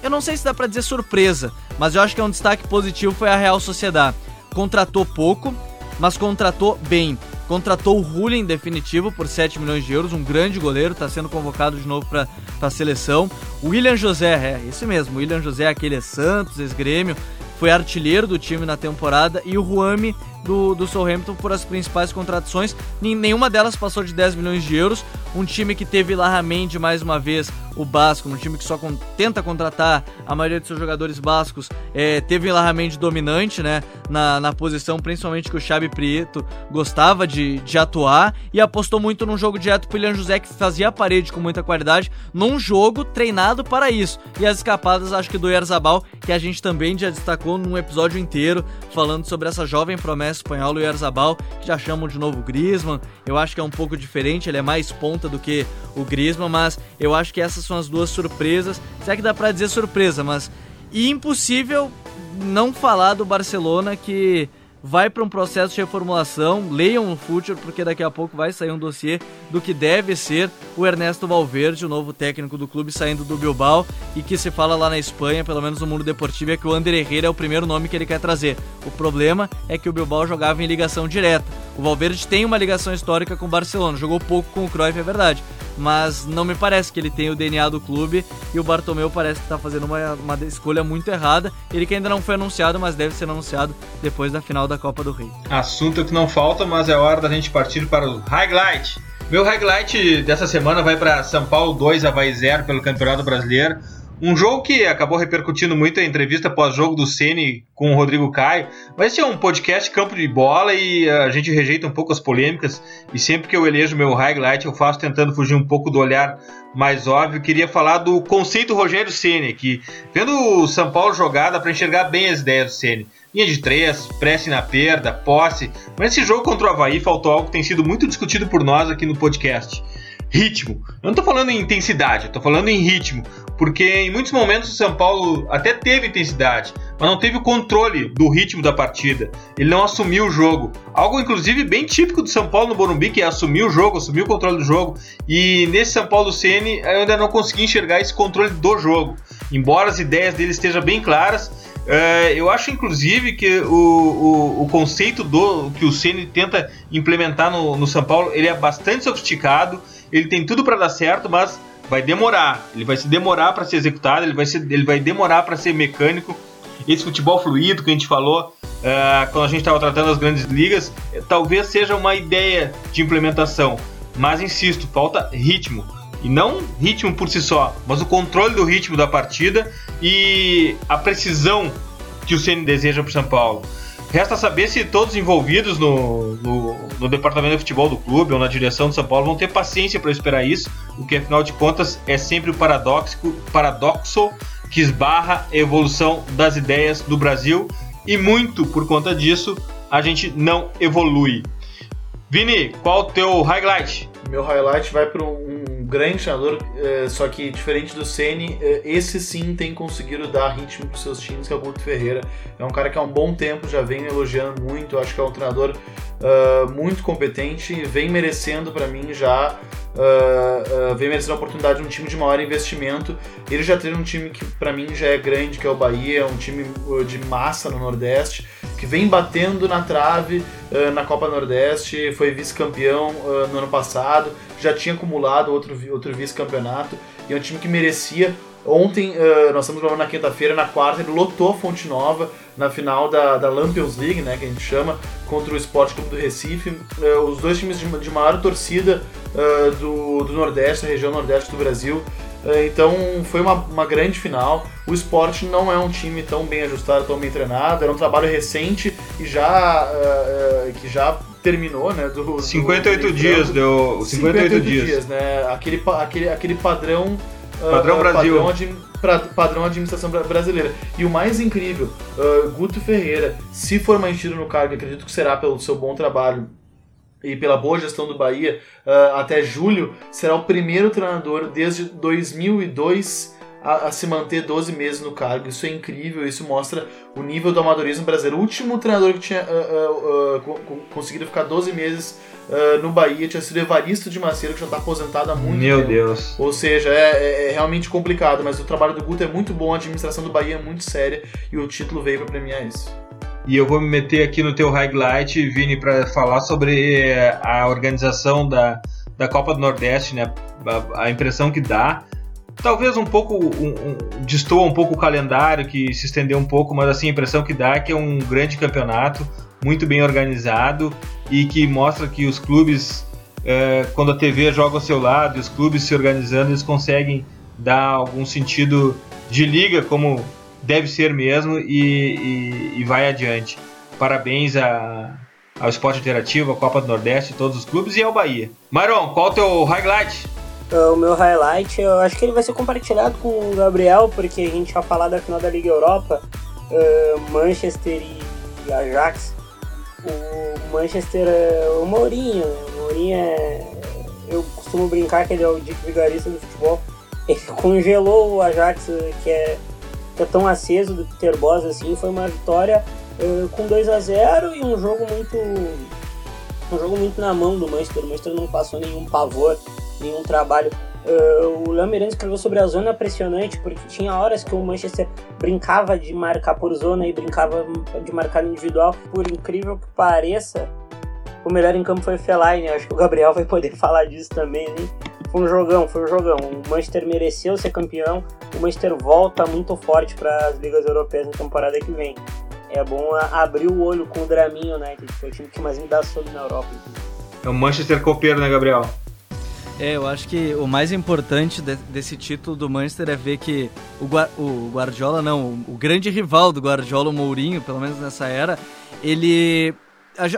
eu não sei se dá para dizer surpresa, mas eu acho que é um destaque positivo foi a Real Sociedade. Contratou pouco, mas contratou bem. Contratou o Rulli em definitivo por 7 milhões de euros, um grande goleiro, está sendo convocado de novo para a seleção. O William José, é esse mesmo, William José, aquele é Santos, ex-grêmio, foi artilheiro do time na temporada e o Ruami do, do Southampton por as principais contratações. Nenhuma delas passou de 10 milhões de euros. Um time que teve Larramendi mais uma vez, o Basco, um time que só con tenta contratar a maioria de seus jogadores bascos, é, teve Larramendi dominante né, na, na posição, principalmente que o Xabi Prieto gostava de, de atuar e apostou muito num jogo direto pro William José que fazia a parede com muita qualidade, num jogo treinado para isso. E as escapadas, acho que do Erzabal, que a gente também já destacou num episódio inteiro, falando sobre essa jovem promessa espanhol, o Erzabal, que já chamam de novo Griezmann. Eu acho que é um pouco diferente, ele é mais ponta do que o Griezmann, mas eu acho que essas são as duas surpresas. Será que dá para dizer surpresa, mas e impossível não falar do Barcelona que vai para um processo de reformulação. Leiam o Future, porque daqui a pouco vai sair um dossiê do que deve ser o Ernesto Valverde, o novo técnico do clube saindo do Bilbao, e que se fala lá na Espanha, pelo menos no mundo deportivo, é que o Ander Herrera é o primeiro nome que ele quer trazer. O problema é que o Bilbao jogava em ligação direta. O Valverde tem uma ligação histórica com o Barcelona, jogou pouco com o Cruyff, é verdade, mas não me parece que ele tem o DNA do clube e o Bartomeu parece que está fazendo uma, uma escolha muito errada. Ele que ainda não foi anunciado, mas deve ser anunciado depois da final da Copa do Rei. Assunto que não falta, mas é hora da gente partir para o highlight. Meu highlight dessa semana vai para São Paulo 2, Havaí 0 pelo Campeonato Brasileiro. Um jogo que acabou repercutindo muito a entrevista pós-jogo do Ceni com o Rodrigo Caio. Vai ser um podcast campo de bola e a gente rejeita um pouco as polêmicas. E sempre que eu elejo meu highlight, eu faço tentando fugir um pouco do olhar mais óbvio. Queria falar do conceito Rogério Ceni, que vendo o São Paulo jogar, dá para enxergar bem as ideias do Ceni. Linha de três, prece na perda, posse. Mas esse jogo contra o Havaí faltou algo que tem sido muito discutido por nós aqui no podcast ritmo. Eu não estou falando em intensidade, estou falando em ritmo. Porque em muitos momentos o São Paulo até teve intensidade, mas não teve o controle do ritmo da partida. Ele não assumiu o jogo. Algo, inclusive, bem típico do São Paulo no Morumbi, que é assumir o jogo, assumir o controle do jogo. E nesse São Paulo CN eu ainda não consegui enxergar esse controle do jogo. Embora as ideias dele estejam bem claras, Uh, eu acho, inclusive, que o, o, o, conceito do que o Ceni tenta implementar no, no São Paulo ele é bastante sofisticado ele tem tudo para dar certo, mas vai demorar. Ele vai se demorar para ser executado, ele vai, ser, ele vai demorar para ser mecânico. Esse futebol fluido que a gente falou uh, quando a gente estava tratando as grandes ligas, talvez seja uma ideia de implementação. Mas insisto, falta ritmo. E não ritmo por si só, mas o controle do ritmo da partida e a precisão que o Ceni deseja para São Paulo. Resta saber se todos envolvidos no, no, no, departamento de futebol do clube ou na direção de São Paulo vão ter paciência para esperar isso, o que afinal de contas é sempre o paradoxo, paradoxo que esbarra a evolução das ideias do Brasil e muito por conta disso a gente não evolui. Vini, qual o teu highlight? Meu highlight vai para um grande treinador, eh, só que diferente do Ceni, eh, esse sim tem conseguido dar ritmo para seus times, que é o Guto Ferreira. É um cara que há um bom tempo já vem elogiando muito, acho que é um treinador uh, muito competente, vem merecendo para mim já Uh, uh, vem merecendo a oportunidade de um time de maior investimento. Ele já tem um time que para mim já é grande, que é o Bahia, um time de massa no Nordeste, que vem batendo na trave uh, na Copa Nordeste, foi vice-campeão no ano passado, já tinha acumulado outro, outro vice-campeonato, e é um time que merecia. Ontem, nós estamos gravando na quinta-feira, na quarta, ele lotou a Fonte Nova na final da, da Lampions League, né, que a gente chama, contra o Sport Clube do Recife. os dois times de, de maior torcida uh, do, do Nordeste, da região Nordeste do Brasil. Uh, então foi uma, uma grande final. O esporte não é um time tão bem ajustado, tão bem treinado. Era um trabalho recente e já uh, que já terminou, né? Do, 58 do, dias deu 58, 58 dias. dias. né? Aquele, aquele, aquele padrão Padrão Brasil. Padrão, pra, padrão administração brasileira. E o mais incrível, uh, Guto Ferreira, se for mantido no cargo, acredito que será pelo seu bom trabalho e pela boa gestão do Bahia, uh, até julho, será o primeiro treinador desde 2002 a, a, se manter 12 meses no cargo. Isso é incrível, isso mostra o nível do amadorismo brasileiro. O último treinador que tinha uh, uh, conseguido ficar 12 meses no Bahia tinha sido Evaristo de Macedo, que já está aposentado há muito Meu tempo. Deus. Ou seja, é, é, é, realmente complicado, mas o trabalho do Guto é muito bom, a administração do Bahia é muito séria e o título veio para premiar isso. E eu vou me meter aqui no teu highlight, Vini, para falar sobre eh, a organização da, da Copa do Nordeste, né? A, a impressão que dá. Talvez um pouco um, um, destoa um pouco o calendário, que se estendeu um pouco, mas assim, a impressão que dá é que é um grande campeonato, muito bem organizado e que mostra que os clubes, é, quando a TV joga ao seu lado os clubes se organizando, eles conseguem dar algum sentido de liga, como deve ser mesmo e, e, e vai adiante. Parabéns a, ao Esporte Interativo, à Copa do Nordeste, todos os clubes e ao Bahia. Maron, qual o teu highlight? O meu highlight, eu acho que ele vai ser compartilhado com o Gabriel, porque a gente vai falar da final da Liga Europa, uh, Manchester e Ajax. O Manchester é o Mourinho, o Mourinho é. Eu costumo brincar que ele é o Dick Vigarista do futebol. Ele congelou o Ajax, que é é tão aceso do Peter Boss assim, foi uma vitória uh, com 2 a 0 e um jogo muito um jogo muito na mão do Manchester. O Manchester não passou nenhum pavor, nenhum trabalho. Uh, o Miranda escreveu sobre a zona pressionante, porque tinha horas que o Manchester brincava de marcar por zona e brincava de marcar individual. Por incrível que pareça, o melhor em campo foi o Fellaini. Acho que o Gabriel vai poder falar disso também, né? Foi um jogão, foi um jogão. O Manchester mereceu ser campeão. O Manchester volta muito forte para as ligas europeias na temporada que vem. É bom abrir o olho com o Draminho United, que é o time que mais me dá sono na Europa. É o Manchester copeiro, né, Gabriel? É, eu acho que o mais importante de, desse título do Manchester é ver que o, o Guardiola, não, o, o grande rival do Guardiola, o Mourinho, pelo menos nessa era, ele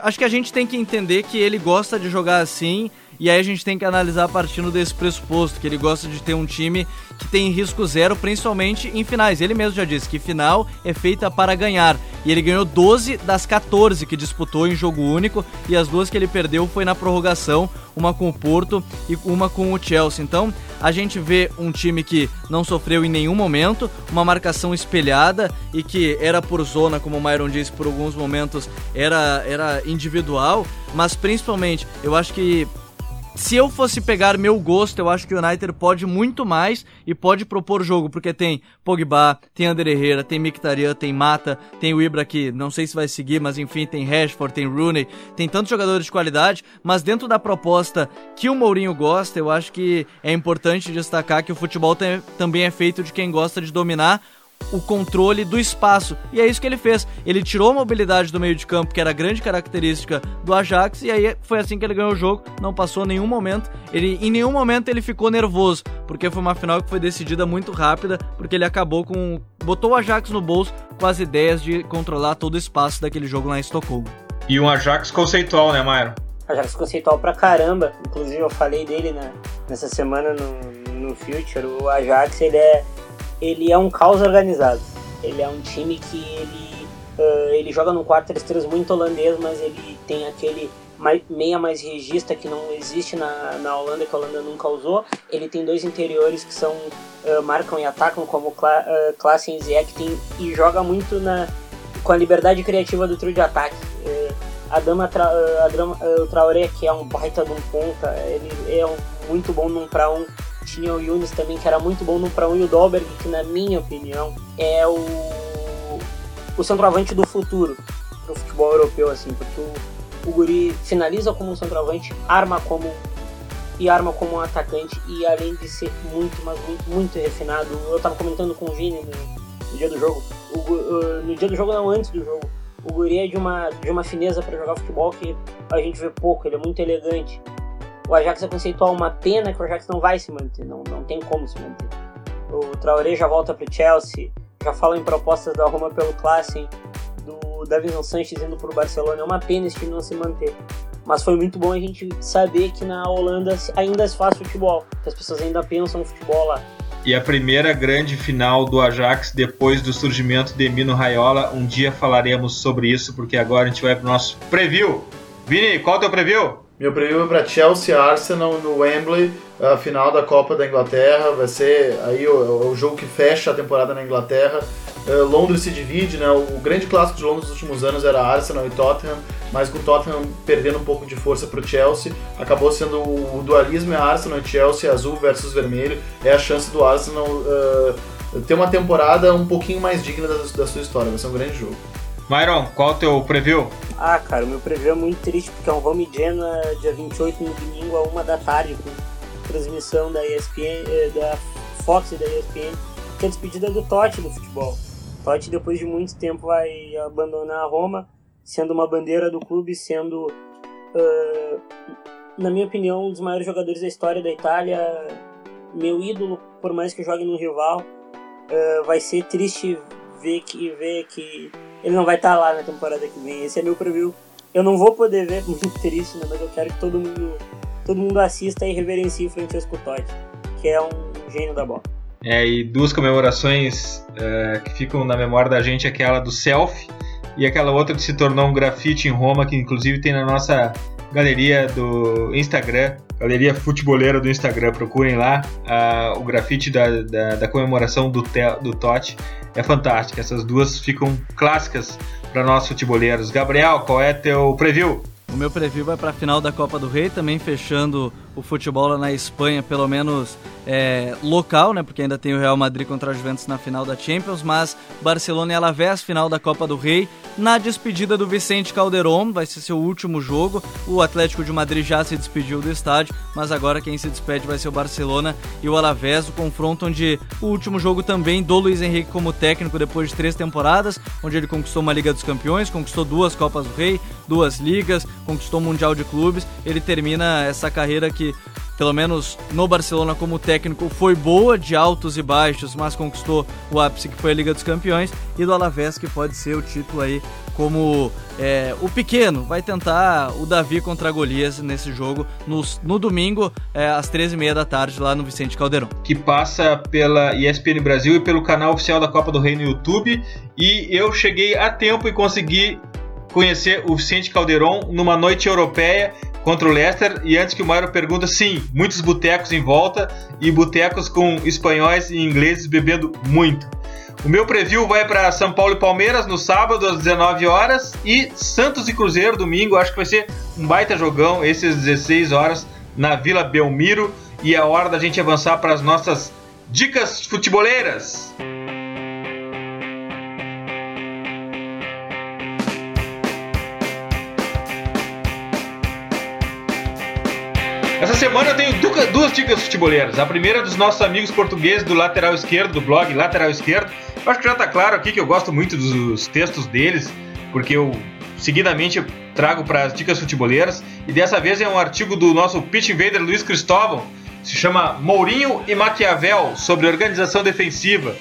acho que a gente tem que entender que ele gosta de jogar assim e aí a gente tem que analisar partindo desse pressuposto, que ele gosta de ter um time que tem risco zero, principalmente em finais. Ele mesmo já disse que final é feita para ganhar. E ele ganhou 12 das 14 que disputou em jogo único, e as duas que ele perdeu foi na prorrogação, uma com o Porto e uma com o Chelsea. Então, a gente vê um time que não sofreu em nenhum momento, uma marcação espelhada e que era por zona, como o Myron disse, por alguns momentos era, era individual, mas principalmente eu acho que se eu fosse pegar meu gosto, eu acho que o United pode muito mais e pode propor jogo, porque tem Pogba, tem André Herrera, tem Mkhitaryan, tem Mata, tem o Ibra que não sei se vai seguir, mas enfim, tem Rashford, tem Rooney, tem tantos jogadores de qualidade, mas dentro da proposta que o Mourinho gosta, eu acho que é importante destacar que o futebol tem, também é feito de quem gosta de dominar o controle do espaço. E é isso que ele fez. Ele tirou a mobilidade do meio de campo, que era a grande característica do Ajax, e aí foi assim que ele ganhou o jogo. Não passou nenhum momento. Ele em nenhum momento ele ficou nervoso, porque foi uma final que foi decidida muito rápida, porque ele acabou com botou o Ajax no bolso com as ideias de controlar todo o espaço daquele jogo lá em Estocolmo. E um Ajax conceitual, né, Mauro? Ajax conceitual pra caramba. Inclusive eu falei dele na, nessa semana no, no Future. O Ajax ele é ele é um caos organizado. Ele é um time que ele, uh, ele joga num 4-3-3 muito holandês, mas ele tem aquele meia mais regista que não existe na, na Holanda, que a Holanda nunca usou. Ele tem dois interiores que são uh, marcam e atacam, como Cla uh, Klassen e tem, e joga muito na, com a liberdade criativa do trio de ataque. Uh, a Dama, tra, a Dama uh, o Traoré, que é um baita de um ponta, ele é um, muito bom num para um. Tinha o Yunis também, que era muito bom num para um, e o Dolberg, que na minha opinião é o, o centroavante do futuro do futebol europeu, assim, porque o o Guri finaliza como um centroavante, arma como e arma como um atacante e além de ser muito, mas muito, muito refinado. Eu tava comentando com o Vini no, no dia do jogo, o, no dia do jogo não, antes do jogo. O Guri é de uma, de uma fineza para jogar futebol que a gente vê pouco, ele é muito elegante. O Ajax é conceitual, uma pena que o Ajax não vai se manter, não, não tem como se manter. O Traoré já volta pro Chelsea, já fala em propostas da Roma pelo Klassen, do Davinson Sanches indo para o Barcelona. É uma pena esse time não se manter. Mas foi muito bom a gente saber que na Holanda ainda se faz futebol, que as pessoas ainda pensam futebol lá. E a primeira grande final do Ajax depois do surgimento de Mino Raiola. Um dia falaremos sobre isso, porque agora a gente vai para o nosso preview. Vini, qual é o teu preview? Meu preview é para Chelsea Arsenal no Wembley, a final da Copa da Inglaterra. Vai ser aí o, o jogo que fecha a temporada na Inglaterra. Uh, Londres se divide, né? O, o, grande clássico de Londres nos últimos anos era Arsenal e Tottenham, mas com o Tottenham perdendo um pouco de força para o Chelsea, acabou sendo o, o, dualismo é Arsenal e Chelsea, azul versus vermelho. É a chance do Arsenal uh, ter uma temporada um pouquinho mais digna da, da, sua história. Vai ser um grande jogo. Myron, qual o teu preview? Ah, cara, o meu preview é muito triste porque é um Home Genoa dia 28 no domingo a uma da tarde, com transmissão da ESPN, eh, da Fox e da ESPN, que é a despedida do Totti do futebol. Totti, depois de muito tempo, vai abandonar a Roma, sendo uma bandeira do clube, sendo, uh, na minha opinião, um dos maiores jogadores da história da Itália, meu ídolo, por mais que jogue no rival. Uh, vai ser triste ver que, ver que ele não vai estar lá na temporada que vem. Esse é meu preview. Eu não vou poder ver, muito triste, né? mas eu quero que todo mundo, todo mundo assista e reverencie o Francesco Totti, que é um gênio da bola. É, e duas comemorações é, que ficam na memória da gente, aquela do selfie e aquela outra que se tornou um grafite em Roma, que inclusive tem na nossa galeria do Instagram, galeria futeboleira do Instagram, procurem lá uh, o grafite da, da, da comemoração do, do Totti, é fantástico, essas duas ficam clássicas para nós futeboleiros. Gabriel, qual é teu preview? O meu preview vai para a final da Copa do Rei, também fechando o futebol na Espanha, pelo menos é, local, né? Porque ainda tem o Real Madrid contra a Juventus na final da Champions, mas Barcelona e Alavés, final da Copa do Rei, na despedida do Vicente Calderón, vai ser seu último jogo. O Atlético de Madrid já se despediu do estádio, mas agora quem se despede vai ser o Barcelona e o Alavés, o confronto onde o último jogo também do Luiz Henrique como técnico depois de três temporadas, onde ele conquistou uma Liga dos Campeões, conquistou duas Copas do Rei, duas ligas, conquistou o Mundial de Clubes. Ele termina essa carreira que pelo menos no Barcelona como técnico, foi boa de altos e baixos, mas conquistou o ápice que foi a Liga dos Campeões, e do Alavés que pode ser o título aí como é, o pequeno, vai tentar o Davi contra Golias nesse jogo no, no domingo, é, às 13h30 da tarde, lá no Vicente Caldeirão. Que passa pela ESPN Brasil e pelo canal oficial da Copa do Rei no YouTube, e eu cheguei a tempo e consegui conhecer o Vicente Caldeirão numa noite europeia contra o Leicester. E antes que o Mário pergunta, sim, muitos botecos em volta e botecos com espanhóis e ingleses bebendo muito. O meu preview vai para São Paulo e Palmeiras no sábado às 19 horas e Santos e Cruzeiro domingo. Acho que vai ser um baita jogão esses 16 horas na Vila Belmiro e é hora da gente avançar para as nossas dicas futeboleiras. Essa semana eu tenho duas dicas futeboleiras. A primeira é dos nossos amigos portugueses do lateral esquerdo, do blog Lateral Esquerdo. Eu acho que já está claro aqui que eu gosto muito dos textos deles, porque eu seguidamente trago para as dicas futeboleiras. E dessa vez é um artigo do nosso pitch invader Luiz Cristóvão, se chama Mourinho e Maquiavel sobre organização defensiva.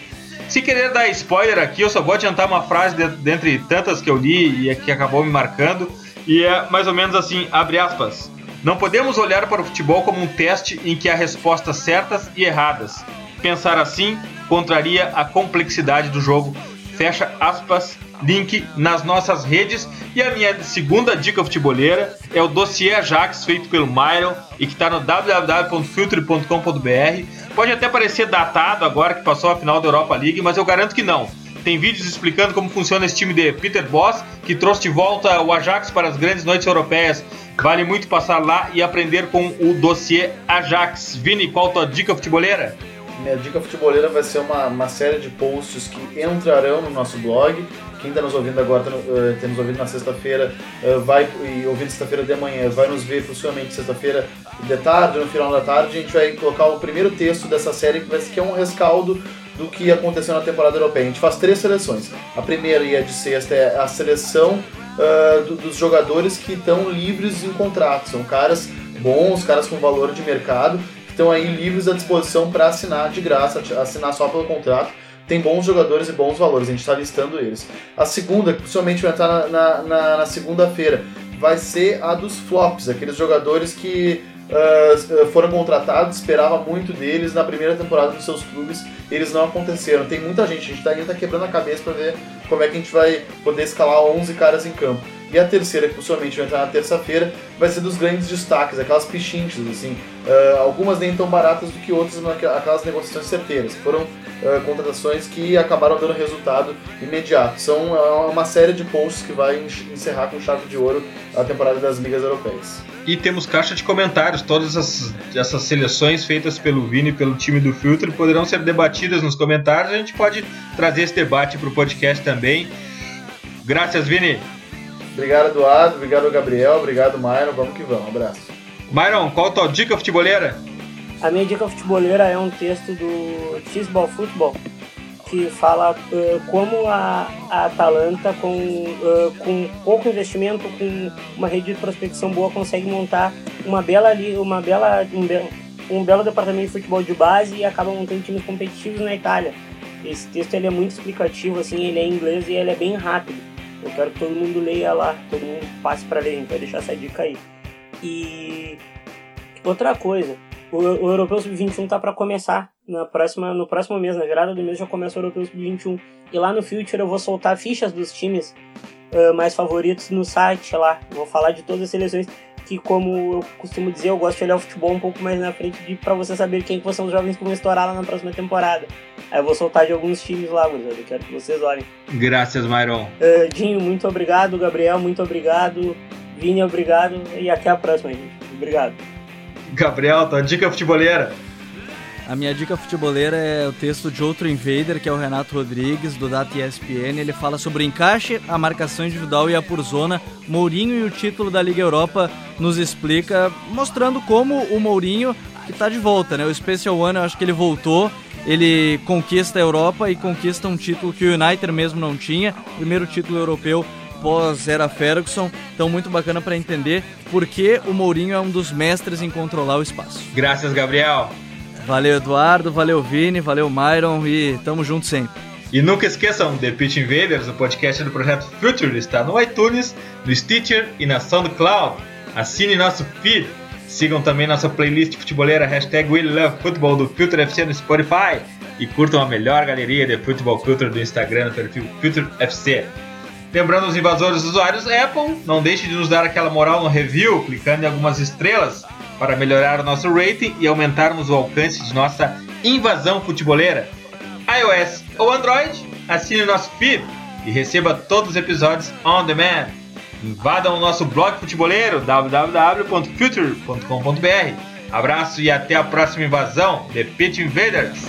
Se querer dar spoiler aqui, eu só vou adiantar uma frase de, dentre tantas que eu li e que acabou me marcando. E é mais ou menos assim, abre aspas. Não podemos olhar para o futebol como um teste em que há respostas certas e erradas. Pensar assim contraria a complexidade do jogo. Fecha aspas, link nas nossas redes. E a minha segunda dica futebolera é o dossiê Ajax, feito pelo Myron e que está no www.filtre.com.br. Pode até parecer datado agora que passou a final da Europa League, mas eu garanto que não. Tem vídeos explicando como funciona esse time de Peter Boss, que trouxe de volta o Ajax para as grandes noites europeias. Vale muito passar lá e aprender com o dossiê Ajax. Vini, qual a tua dica futebolera? Minha dica futebolera vai ser uma, uma série de posts que entrarão no nosso blog. Quem está nos ouvindo agora, está uh, nos ouvindo na sexta-feira, uh, vai e ouvindo sexta-feira de manhã, vai nos ver possivelmente sexta-feira de tarde, no final da tarde. A gente vai colocar o primeiro texto dessa série, que, vai, que é um rescaldo do que aconteceu na temporada europeia. A gente faz três seleções. A primeira e a de sexta é a seleção uh, do, dos jogadores que estão livres em contrato. São caras bons, caras com valor de mercado, que estão aí livres à disposição para assinar de graça, assinar só pelo contrato. Tem bons jogadores e bons valores, a gente está listando eles. A segunda, que possivelmente vai entrar na, na, na segunda-feira, vai ser a dos flops, aqueles jogadores que uh, foram contratados, esperava muito deles na primeira temporada dos seus clubes, eles não aconteceram. Tem muita gente, a gente está tá quebrando a cabeça para ver como é que a gente vai poder escalar 11 caras em campo. E a terceira, que possivelmente vai entrar na terça-feira, vai ser dos grandes destaques, aquelas pichinchas, assim. Uh, algumas nem tão baratas do que outras, mas aquelas negociações certeiras. Foram uh, contratações que acabaram dando resultado imediato. São uh, uma série de posts que vai encerrar com chave de ouro a temporada das ligas europeias. E temos caixa de comentários. Todas essas seleções feitas pelo Vini e pelo time do Filtro poderão ser debatidas nos comentários. A gente pode trazer esse debate para o podcast também. Graças, Vini. Obrigado, Eduardo. Obrigado, Gabriel. Obrigado, Myron. Vamos que vamos. Um abraço. Myron, qual a tua dica futeboleira? A minha dica futeboleira é um texto do Cheeseball Football que fala uh, como a, a Atalanta, com, uh, com pouco investimento, com uma rede de prospecção boa, consegue montar uma bela, uma bela, um, be um belo departamento de futebol de base e acaba montando times competitivos na Itália. Esse texto ele é muito explicativo, assim, ele é em inglês e ele é bem rápido. Eu quero que todo mundo leia lá, todo mundo passe para ler, então deixar essa dica aí. E outra coisa, o, o Europeu Sub-21 tá para começar na próxima, no próximo mês, na virada do mês já começa o Europeu Sub-21. E lá no Future eu vou soltar fichas dos times uh, mais favoritos no site lá. Vou falar de todas as seleções que, como eu costumo dizer, eu gosto de olhar o futebol um pouco mais na frente de para você saber quem que são os jovens que vão estourar lá na próxima temporada. Aí eu vou soltar de alguns times lá, gurizada. Eu quero que vocês olhem. Graças, Myron. Uh, Dinho, muito obrigado. Gabriel, muito obrigado. Vini, obrigado. E até a próxima, gente. Obrigado. Gabriel, tua dica futeboleira. A minha dica futeboleira é o texto de outro invader, que é o Renato Rodrigues, do Data ESPN. Ele fala sobre o encaixe, a marcação individual e a por zona. Mourinho e o título da Liga Europa nos explica, mostrando como o Mourinho, que está de volta, né? O Special One, eu acho que ele voltou, ele conquista a Europa e conquista um título que o United mesmo não tinha, primeiro título europeu pós-era Ferguson. Então, muito bacana para entender por que o Mourinho é um dos mestres em controlar o espaço. Graças, Gabriel. Valeu, Eduardo. Valeu, Vini. Valeu, Myron. E tamo junto sempre. E nunca esqueçam, The Pitch Invaders, o podcast do projeto Future, está no iTunes, no Stitcher e na SoundCloud. Assine nosso feed. Sigam também nossa playlist futebolera, hashtag WeLoveFootball do Future FC no Spotify. E curtam a melhor galeria de futebol culture do Instagram no perfil Future FC. Lembrando os invasores usuários Apple, não deixe de nos dar aquela moral no review, clicando em algumas estrelas para melhorar o nosso rating e aumentarmos o alcance de nossa invasão futeboleira. iOS ou Android, assine o nosso feed e receba todos os episódios on demand. Invadam o nosso blog futeboleiro www.future.com.br. Abraço e até a próxima invasão, The Pit Invaders!